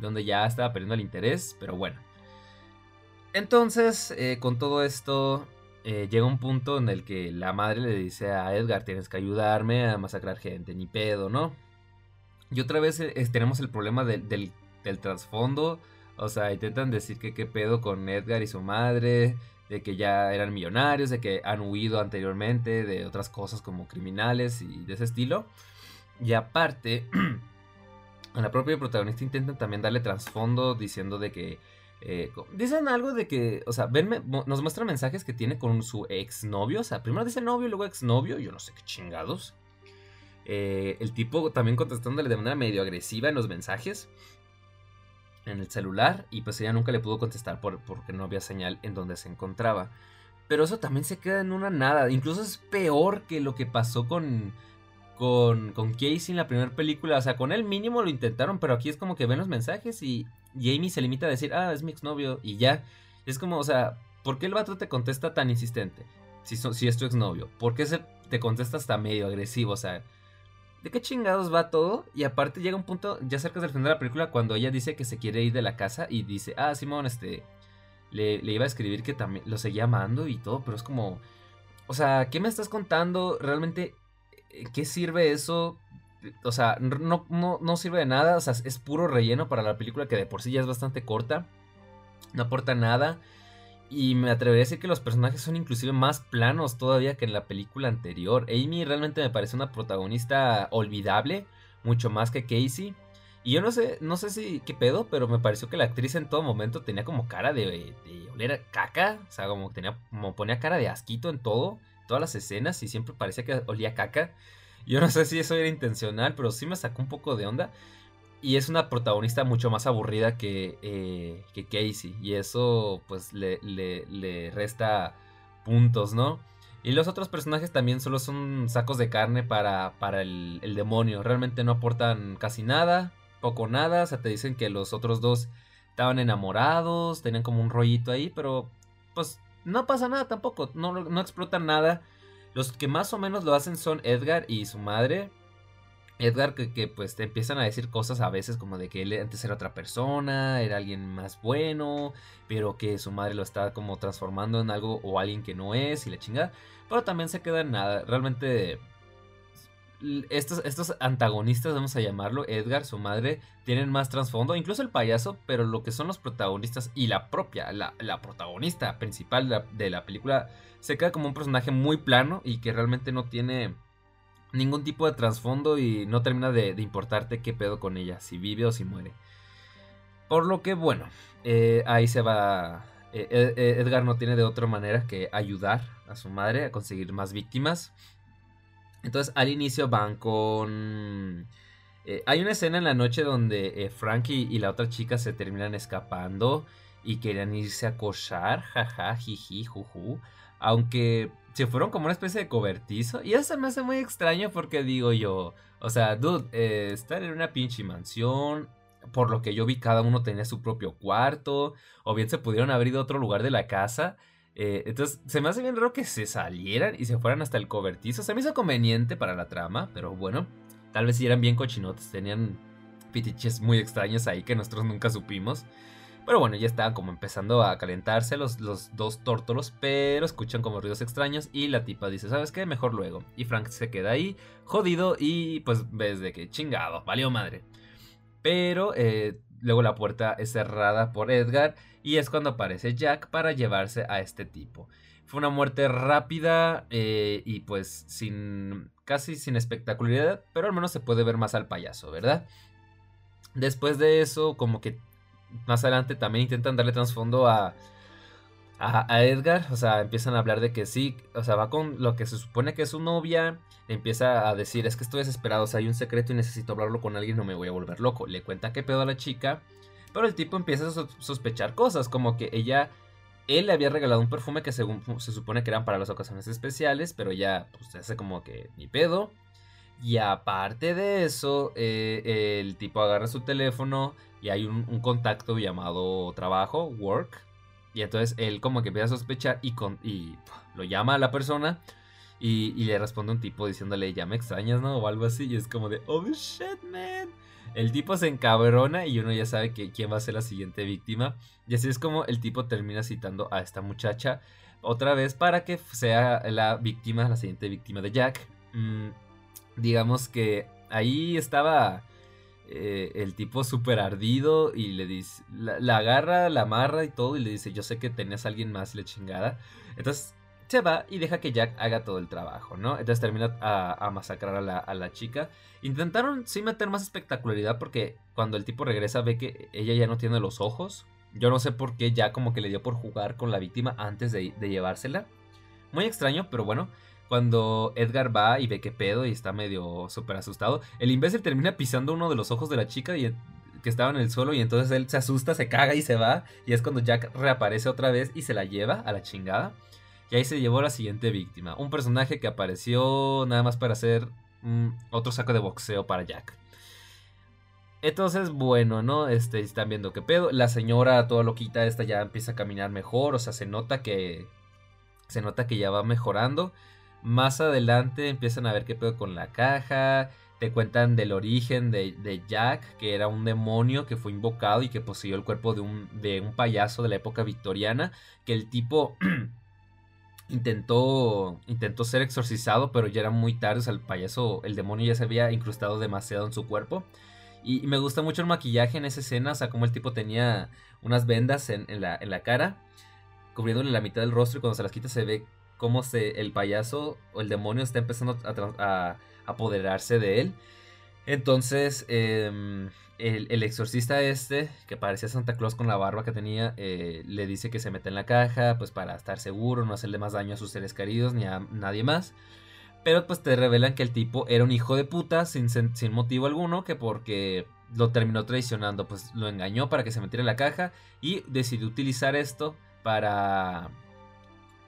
donde ya estaba perdiendo el interés, pero bueno. Entonces, eh, con todo esto, eh, llega un punto en el que la madre le dice a Edgar, tienes que ayudarme a masacrar gente, ni pedo, ¿no? Y otra vez tenemos el problema del, del trasfondo o sea, intentan decir que qué pedo con Edgar y su madre, de que ya eran millonarios, de que han huido anteriormente de otras cosas como criminales y de ese estilo. Y aparte, a (clears throat) la propia protagonista intentan también darle trasfondo diciendo de que... Eh, dicen algo de que, o sea, nos muestran mensajes que tiene con su exnovio. O sea, primero dice novio, luego exnovio, yo no sé qué chingados. Eh, el tipo también contestándole de manera medio agresiva en los mensajes en el celular y pues ella nunca le pudo contestar por, porque no había señal en donde se encontraba. Pero eso también se queda en una nada. Incluso es peor que lo que pasó con, con, con Casey en la primera película. O sea, con él mínimo lo intentaron, pero aquí es como que ven los mensajes y, Jamie se limita a decir, ah, es mi exnovio y ya. Es como, o sea, ¿por qué el vato te contesta tan insistente? Si, si es tu exnovio. ¿Por qué se te contesta hasta medio agresivo? O sea, ¿de qué chingados va todo? Y aparte llega un punto, ya cerca del final de la película, cuando ella dice que se quiere ir de la casa y dice, ah, Simón, este, le, iba a escribir que también lo seguía amando y todo, pero es como, o sea, ¿qué me estás contando? ¿Realmente eh, qué sirve eso? O sea, no, no, no sirve de nada, o sea, es puro relleno para la película que de por sí ya es bastante corta, no aporta nada. Y me atrevería a decir que los personajes son inclusive más planos todavía que en la película anterior. Amy realmente me parece una protagonista olvidable, mucho más que Casey. Y yo no sé, no sé si qué pedo, pero me pareció que la actriz en todo momento tenía como cara de, oler caca. O sea, como tenía, como ponía cara de asquito en todo, todas las escenas, y siempre parecía que olía caca. Yo no sé si eso era intencional, pero sí me sacó un poco de onda. Y es una protagonista mucho más aburrida que, eh, que Casey. Y eso pues le, le, resta puntos, ¿no? Y los otros personajes también solo son sacos de carne para, para el, el, demonio. Realmente no aportan casi nada, poco nada. O sea, te dicen que los otros dos estaban enamorados, tenían como un rollito ahí, pero pues no pasa nada tampoco. No, no explotan nada. Los que más o menos lo hacen son Edgar y su madre. Edgar que, pues te empiezan a decir cosas a veces como de que él antes era otra persona, era alguien más bueno, pero que su madre lo está como transformando en algo o alguien que no es y la chingada. Pero también se queda en nada. Realmente estos, estos antagonistas, vamos a llamarlo, Edgar, su madre, tienen más trasfondo, incluso el payaso, pero lo que son los protagonistas y la propia, la, protagonista principal de la, película, se queda como un personaje muy plano y que realmente no tiene ningún tipo de trasfondo y no termina de, importarte qué pedo con ella, si vive o si muere. Por lo que, bueno, eh, ahí se va... Eh, eh, Edgar no tiene de otra manera que ayudar a su madre a conseguir más víctimas. Entonces al inicio van con... Hay una escena en la noche donde eh, Frankie y la otra chica se terminan escapando y querían irse a cochar, jaja, jiji, juju. Aunque se fueron como una especie de cobertizo. Y eso me hace muy extraño porque digo yo, o sea, dude, eh, estar en una pinche mansión. Por lo que yo vi, cada uno tenía su propio cuarto. O bien se pudieron haber ido a otro lugar de la casa. Eh, entonces, se me hace bien raro que se salieran y se fueran hasta el cobertizo. Se me hizo conveniente para la trama, pero bueno, tal vez si eran bien cochinotes, tenían pitiches muy extraños ahí que nosotros nunca supimos. Pero bueno, ya estaban como empezando a calentarse los, los dos tórtolos, pero escuchan como ruidos extraños y la tipa dice, ¿sabes qué? Mejor luego. Y Frank se queda ahí, jodido, y pues ves de que chingado, valió madre. Pero eh, luego la puerta es cerrada por Edgar y es cuando aparece Jack para llevarse a este tipo. Fue una muerte rápida eh, y pues sin casi sin espectacularidad, pero al menos se puede ver más al payaso, ¿verdad? Después de eso, como que más adelante también intentan darle trasfondo a, a, Edgar, o sea, empiezan a hablar de que sí, o sea, va con lo que se supone que es su novia, empieza a decir, es que estoy desesperado, o sea, hay un secreto y necesito hablarlo con alguien, no me voy a volver loco. Le cuenta qué pedo a la chica pero el tipo empieza a sospechar cosas, como que ella, él le había regalado un perfume que según se supone que eran para las ocasiones especiales, pero ya pues se hace como que ni pedo. Y aparte de eso, eh, el tipo agarra su teléfono y hay un, contacto llamado trabajo, work. Y entonces él como que empieza a sospechar y, lo llama a la persona. Y, y, le responde un tipo diciéndole, ya me extrañas, ¿no? O algo así. Y es como de, oh shit, man. El tipo se encabrona y uno ya sabe que quién va a ser la siguiente víctima. Y así es como el tipo termina citando a esta muchacha otra vez para que sea la víctima, la siguiente víctima de Jack. Mm, digamos que ahí estaba eh, el tipo súper ardido y le dice, la, agarra, la amarra y todo y le dice, yo sé que tenías a alguien más, le chingada. Entonces se va y deja que Jack haga todo el trabajo, ¿no? Entonces termina a, masacrar a la, chica. Intentaron sí meter más espectacularidad porque cuando el tipo regresa ve que ella ya no tiene los ojos. Yo no sé por qué ya como que le dio por jugar con la víctima antes de, llevársela. Muy extraño, pero bueno. Cuando Edgar va y ve que pedo y está medio súper asustado, el imbécil termina pisando uno de los ojos de la chica y que estaba en el suelo y entonces él se asusta, se caga y se va. Y es cuando Jack reaparece otra vez y se la lleva a la chingada. Y ahí se llevó a la siguiente víctima. Un personaje que apareció nada más para hacer otro saco de boxeo para Jack. Entonces, bueno, ¿no? Este, están viendo qué pedo. La señora toda loquita esta ya empieza a caminar mejor. O sea, se nota que. Se nota que ya va mejorando. Más adelante empiezan a ver qué pedo con la caja. Te cuentan del origen de, de, Jack, que era un demonio que fue invocado y que poseyó el cuerpo de un, de un payaso de la época victoriana. Que el tipo (clears throat) intentó, intentó ser exorcizado, pero ya era muy tarde, o sea, el payaso, el demonio ya se había incrustado demasiado en su cuerpo. Y, me gusta mucho el maquillaje en esa escena, o sea, como el tipo tenía unas vendas en, la, en la, cara, cubriéndole la mitad del rostro y cuando se las quita se ve cómo se, el payaso o el demonio está empezando a, apoderarse de él. Entonces, em, el, exorcista este, que parecía Santa Claus con la barba que tenía, eh, le dice que se mete en la caja, pues para estar seguro, no hacerle más daño a sus seres queridos ni a nadie más. Pero pues te revelan que el tipo era un hijo de puta sin, sin motivo alguno, que porque lo terminó traicionando, pues lo engañó para que se metiera en la caja y decidió utilizar esto para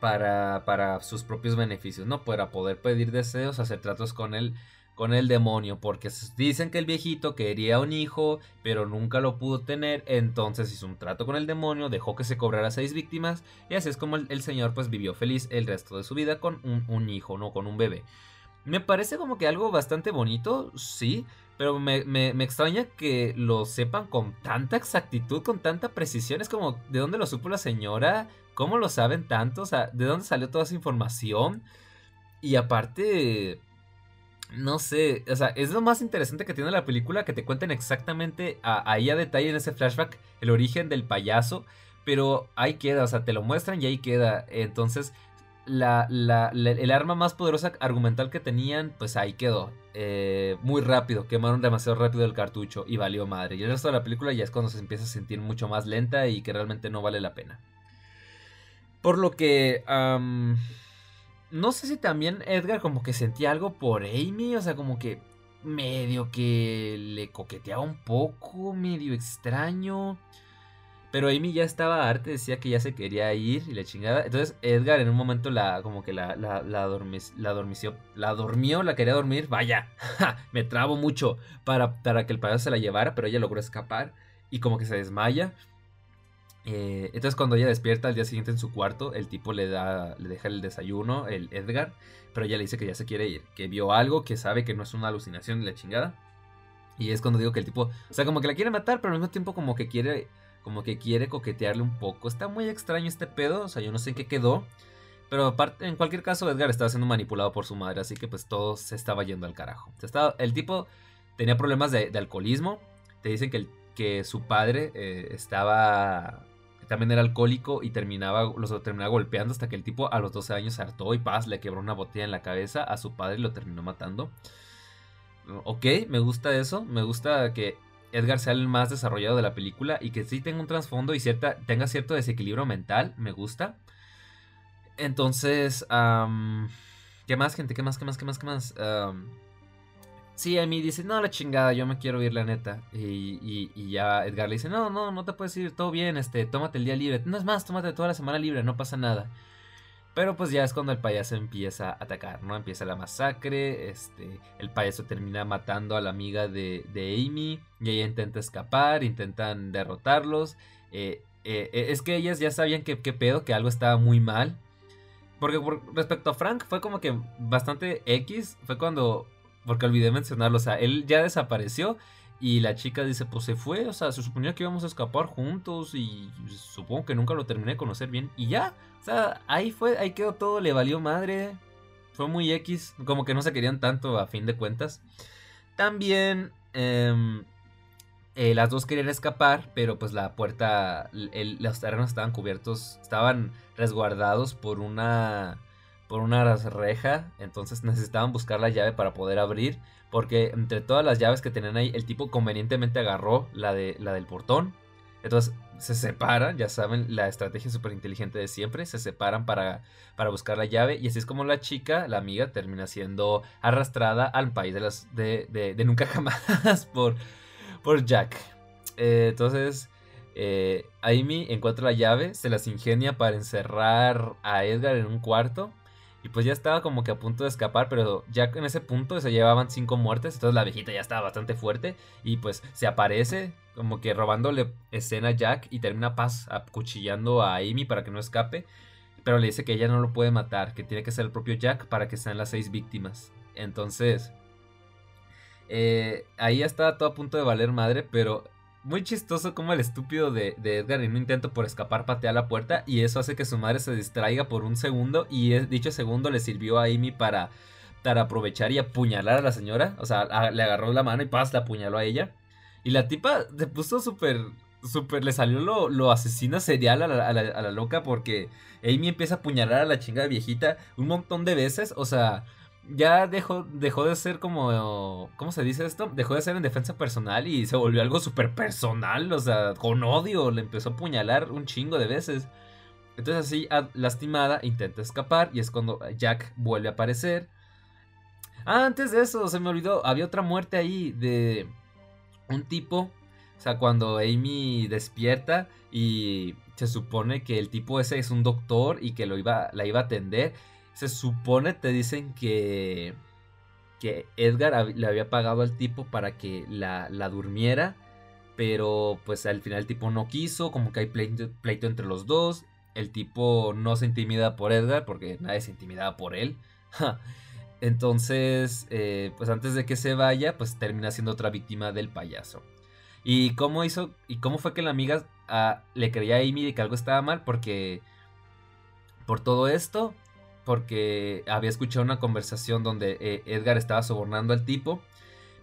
para, sus propios beneficios, ¿no? Para poder pedir deseos, hacer tratos con él con el demonio, porque dicen que el viejito quería un hijo, pero nunca lo pudo tener, entonces hizo un trato con el demonio, dejó que se cobrara seis víctimas, y así es como el, señor pues vivió feliz el resto de su vida con un, hijo, no con un bebé. Me parece como que algo bastante bonito, sí, pero me, me, extraña que lo sepan con tanta exactitud, con tanta precisión, es como, ¿de dónde lo supo la señora? ¿Cómo lo saben tanto? O sea, ¿de dónde salió toda esa información? Y aparte no sé, o sea, es lo más interesante que tiene la película, que te cuenten exactamente ahí a detalle en ese flashback el origen del payaso, pero ahí queda, o sea, te lo muestran y ahí queda. Entonces, la, el arma más poderosa argumental que tenían, pues ahí quedó. Eh, muy rápido, quemaron demasiado rápido el cartucho y valió madre. Y el resto de la película ya es cuando se empieza a sentir mucho más lenta y que realmente no vale la pena. Por lo que... no sé si también Edgar como que sentía algo por Amy, o sea, como que medio que le coqueteaba un poco, medio extraño. Pero Amy ya estaba arte, decía que ya se quería ir y la chingada. Entonces Edgar en un momento la como que la, la, la, la dormició, la durmió, la quería dormir. Vaya, (laughs) me trabo mucho para, para que el payaso se la llevara, pero ella logró escapar y como que se desmaya. Eh, entonces cuando ella despierta al día siguiente en su cuarto, el tipo le da, le deja el desayuno, el Edgar, pero ella le dice que ya se quiere ir, que vio algo, que sabe que no es una alucinación de la chingada. Y es cuando digo que el tipo, o sea, como que la quiere matar, pero al mismo tiempo como que quiere como que quiere coquetearle un poco. Está muy extraño este pedo, o sea, yo no sé en qué quedó. Pero aparte, en cualquier caso, Edgar estaba siendo manipulado por su madre, así que pues todo se estaba yendo al carajo. estaba, el tipo tenía problemas de, alcoholismo. Te dicen que, que su padre eh, estaba también era alcohólico y terminaba, los terminaba golpeando hasta que el tipo a los 12 años se hartó y paz, le quebró una botella en la cabeza a su padre y lo terminó matando. Ok, me gusta eso, me gusta que Edgar sea el más desarrollado de la película y que sí tenga un trasfondo y cierta, tenga cierto desequilibrio mental, me gusta. Entonces, ¿qué más, gente? ¿Qué más, qué más, qué más, qué más? Sí, a mí dice, no, la chingada, yo me quiero ir, la neta. Y, y, ya Edgar le dice, no, no, no te puedes ir, todo bien, este, tómate el día libre. No es más, tómate toda la semana libre, no pasa nada. Pero pues ya es cuando el payaso empieza a atacar, ¿no? Empieza la masacre, este, el payaso termina matando a la amiga de, de Amy y ella intenta escapar, intentan derrotarlos. Eh, eh, eh, es que ellas ya sabían que, pedo, que algo estaba muy mal. Porque respecto a Frank fue como que bastante X, fue cuando, porque olvidé mencionarlo, o sea, él ya desapareció y la chica dice, pues se fue, o sea, se suponía que íbamos a escapar juntos y supongo que nunca lo terminé de conocer bien y ya. O sea, ahí fue, ahí quedó todo, le valió madre. Fue muy X, como que no se querían tanto a fin de cuentas. También em, eh, las dos querían escapar, pero pues la puerta, los terrenos estaban cubiertos, estaban resguardados por una, por una reja, entonces necesitaban buscar la llave para poder abrir, porque entre todas las llaves que tenían ahí, el tipo convenientemente agarró la, de, la del portón entonces se separan, ya saben, la estrategia súper inteligente de siempre, se separan para, para buscar la llave y así es como la chica, la amiga, termina siendo arrastrada al país de, nunca (laughs) jamás por, por Jack. Eh, entonces, eh, Amy encuentra la llave, se las ingenia para encerrar a Edgar en un cuarto y pues ya estaba como que a punto de escapar, pero ya en ese punto se llevaban cinco muertes, entonces la viejita ya estaba bastante fuerte y pues se aparece como que robándole escena a Jack y termina paz acuchillando a Amy para que no escape. Pero le dice que ella no lo puede matar, que tiene que ser el propio Jack para que sean las seis víctimas. Entonces, eh, ahí ya estaba todo a punto de valer madre, pero muy chistoso como el estúpido de, Edgar en un intento por escapar patea la puerta y eso hace que su madre se distraiga por un segundo y dicho segundo le sirvió a Amy para, para aprovechar y apuñalar a la señora. O sea, le agarró la mano y paz, la apuñaló a ella. Y la tipa se puso súper, súper, le salió lo, lo asesina serial a la, a, la, loca porque Amy empieza a apuñalar a la chingada viejita un montón de veces. O sea, ya dejó, dejó de ser como, ¿cómo se dice esto? Dejó de ser en defensa personal y se volvió algo súper personal. O sea, con odio, le empezó a apuñalar un chingo de veces. Entonces así, lastimada, intenta escapar y es cuando Jack vuelve a aparecer. Ah, antes de eso, se me olvidó, había otra muerte ahí de un tipo, o sea, cuando Amy despierta y se supone que el tipo ese es un doctor y que lo iba, la iba a atender, se supone, te dicen que, que Edgar le había pagado al tipo para que la, la durmiera, pero pues al final el tipo no quiso, como que hay pleito, entre los dos, el tipo no se intimida por Edgar porque nadie se intimidaba por él. (laughs) Entonces, eh, pues antes de que se vaya, pues termina siendo otra víctima del payaso. ¿Y cómo hizo? ¿Y cómo fue que la amiga ah, le creía a Amy de que algo estaba mal? Porque por todo esto, porque había escuchado una conversación donde eh, Edgar estaba sobornando al tipo.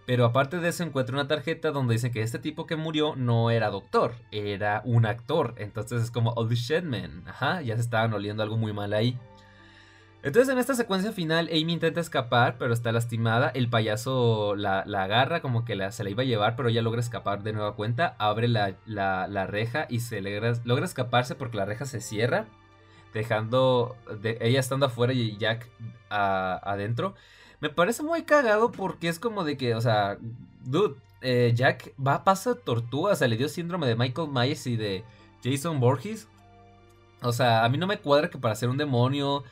Pero aparte de eso encuentra una tarjeta donde dice que este tipo que murió no era doctor, era un actor. Entonces es como, oh shit man, ajá, ya se estaban oliendo algo muy mal ahí. Entonces en esta secuencia final Amy intenta escapar, pero está lastimada. El payaso la, agarra como que se la iba a llevar, pero ella logra escapar de nueva cuenta. Abre la, reja y se logra, escaparse porque la reja se cierra. Dejando de, ella estando afuera y Jack adentro. Me parece muy cagado porque es como de que, o sea, dude, eh, Jack va a paso de tortuga. O sea, le dio síndrome de Michael Myers y de Jason Borges. O sea, a mí no me cuadra que para ser un demonio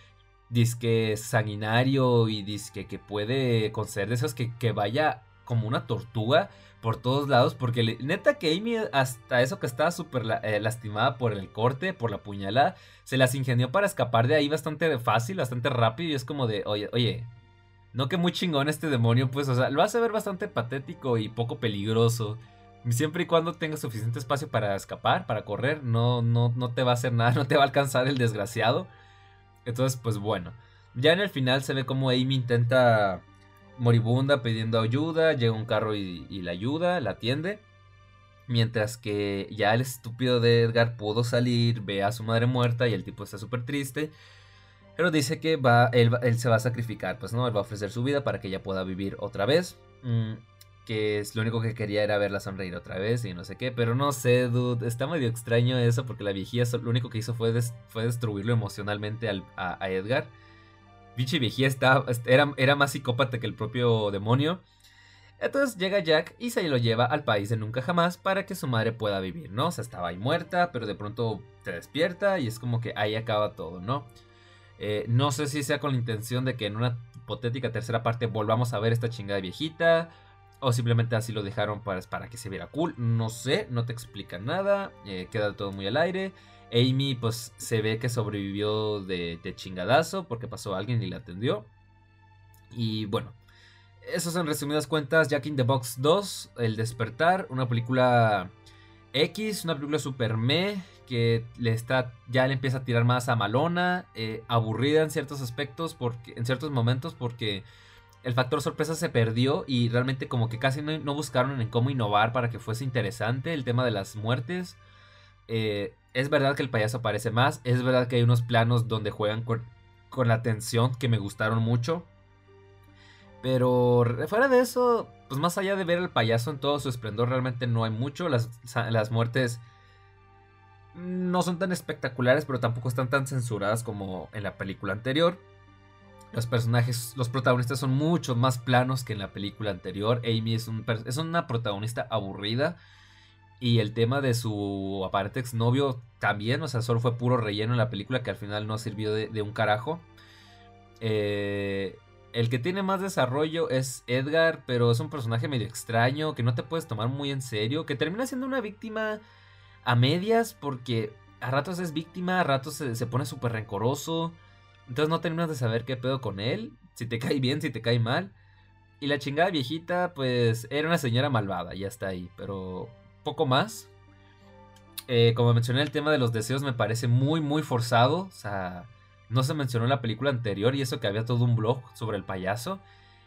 disque sanguinario y disque que puede conceder deseos que, que vaya como una tortuga por todos lados. Porque neta que Amy, hasta eso que estaba súper eh, lastimada por el corte, por la puñalada, se las ingenió para escapar de ahí bastante fácil, bastante rápido. Y es como de, oye, oye, no que muy chingón este demonio, pues, o sea, lo hace ver bastante patético y poco peligroso. Siempre y cuando tengas suficiente espacio para escapar, para correr, no, no, no te va a hacer nada, (laughs) no te va a alcanzar el desgraciado. Entonces, pues bueno. Ya en el final se ve como Amy intenta moribunda pidiendo ayuda. Llega un carro y, la ayuda, la atiende. Mientras que ya el estúpido de Edgar pudo salir, ve a su madre muerta y el tipo está súper triste. Pero dice que va, él, se va a sacrificar, pues no, él va a ofrecer su vida para que ella pueda vivir otra vez. Mm, que es lo único que quería era verla sonreír otra vez y no sé qué. Pero no sé, dude, está medio extraño eso porque la viejía lo único que hizo fue, fue destruirlo emocionalmente a, Edgar. Bichi viejía estaba, era, era más psicópata que el propio demonio. Entonces llega Jack y se lo lleva al país de nunca jamás para que su madre pueda vivir, ¿no? O sea, estaba ahí muerta, pero de pronto se despierta y es como que ahí acaba todo, ¿no? Eh, no sé si sea con la intención de que en una hipotética tercera parte volvamos a ver esta chingada viejita o simplemente así lo dejaron para, para que se viera cool. No sé, no te explica nada. Eh, queda todo muy al aire. Amy pues se ve que sobrevivió de, chingadazo porque pasó alguien y la atendió. Y bueno, eso son resumidas cuentas Jack in the Box 2, El despertar, una película X, una película super me que le está ya le empieza a tirar más a malona, eh, aburrida en ciertos aspectos porque en ciertos momentos porque el factor sorpresa se perdió y realmente como que casi no, buscaron en cómo innovar para que fuese interesante el tema de las muertes. Eh, es verdad que el payaso aparece más, es verdad que hay unos planos donde juegan con, la tensión que me gustaron mucho. Pero fuera de eso, pues más allá de ver al payaso en todo su esplendor, realmente no hay mucho. Las, las muertes no son tan espectaculares, pero tampoco están tan censuradas como en la película anterior. Los personajes, los protagonistas son mucho más planos que en la película anterior. Amy es, un, es una protagonista aburrida. Y el tema de su aparente exnovio también, o sea, solo fue puro relleno en la película que al final no sirvió de, un carajo. Eh, el que tiene más desarrollo es Edgar, pero es un personaje medio extraño, que no te puedes tomar muy en serio, que termina siendo una víctima a medias porque a ratos es víctima, a ratos se, se pone súper rencoroso. Entonces no terminas de saber qué pedo con él, si te cae bien, si te cae mal. Y la chingada viejita, pues era una señora malvada, ya está ahí, pero poco más. Eh, como mencioné, el tema de los deseos me parece muy, muy forzado. O sea, no se mencionó en la película anterior y eso que había todo un blog sobre el payaso.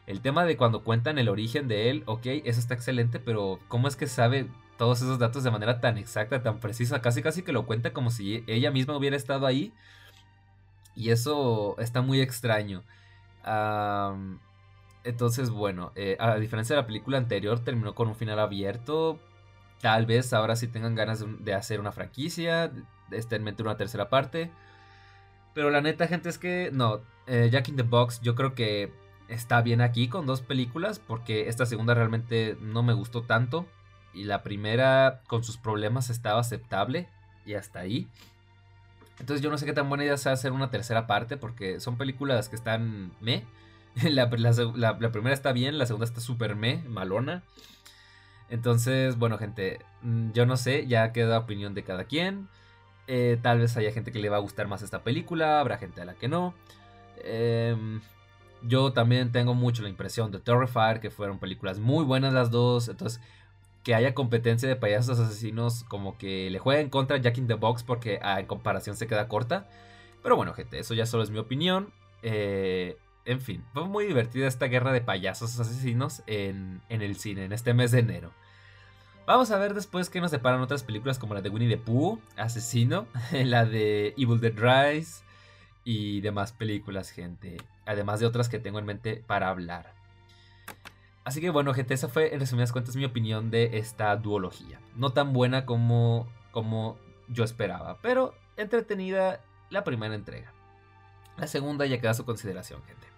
El tema de cuando cuentan el origen de él, ok, eso está excelente, pero ¿cómo es que sabe todos esos datos de manera tan exacta, tan precisa? Casi, casi que lo cuenta como si ella misma hubiera estado ahí y eso está muy extraño. entonces, bueno, eh, a diferencia de la película anterior, terminó con un final abierto. Tal vez ahora sí tengan ganas de, hacer una franquicia, de en una tercera parte. Pero la neta, gente, es que no. Eh, Jack in the Box, yo creo que está bien aquí con dos películas, porque esta segunda realmente no me gustó tanto. Y la primera, con sus problemas, estaba aceptable. Y hasta ahí. Entonces yo no sé qué tan buena idea sea hacer una tercera parte porque son películas que están me. (laughs) La, primera está bien, la segunda está súper me, malona. Entonces, bueno gente, mm, yo no sé, ya queda opinión de cada quien. Eh, tal vez haya gente que le va a gustar más esta película, habrá gente a la que no. Em, yo también tengo mucho la impresión de Terrifier, que fueron películas muy buenas las dos. Entonces, que haya competencia de payasos asesinos como que le juega en contra Jack in the Box porque ah, en comparación se queda corta. Pero bueno, gente, eso ya solo es mi opinión. Eh, en fin, fue muy divertida esta guerra de payasos asesinos en, el cine, en este mes de enero. Vamos a ver después qué nos separan otras películas como la de Winnie the Pooh, Asesino, (laughs) la de Evil Dead Rise y demás películas, gente. Además de otras que tengo en mente para hablar. Así que bueno, gente, esa fue en resumidas cuentas mi opinión de esta duología. No tan buena como, como yo esperaba, pero entretenida la primera entrega. La segunda ya queda a su consideración, gente.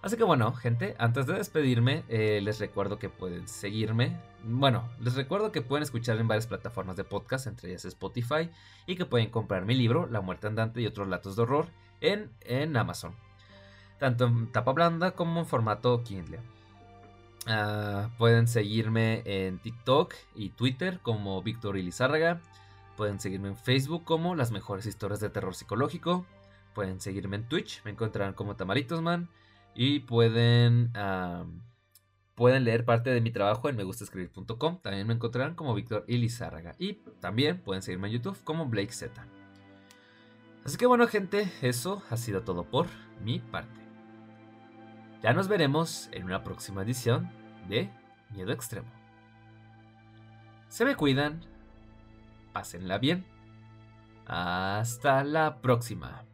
Así que bueno, gente, antes de despedirme, eh, les recuerdo que pueden seguirme. Bueno, les recuerdo que pueden escuchar en varias plataformas de podcast, entre ellas Spotify, y que pueden comprar mi libro, La muerte andante y otros relatos de horror, en, en Amazon. Tanto en tapa blanda como en formato Kindle. Ah, pueden seguirme en TikTok y Twitter como Víctor Ilizárraga. Pueden seguirme en Facebook como Las Mejores Historias de Terror Psicológico. Pueden seguirme en Twitch, me encontrarán como Tamaritosman. Y pueden, pueden leer parte de mi trabajo en megustascribir.com. También me encontrarán como Víctor Ilizárraga. Y también pueden seguirme en YouTube como Blake Z. Así que bueno gente, eso ha sido todo por mi parte. Ya nos veremos en una próxima edición de Miedo Extremo. Se me cuidan, pásenla bien. Hasta la próxima.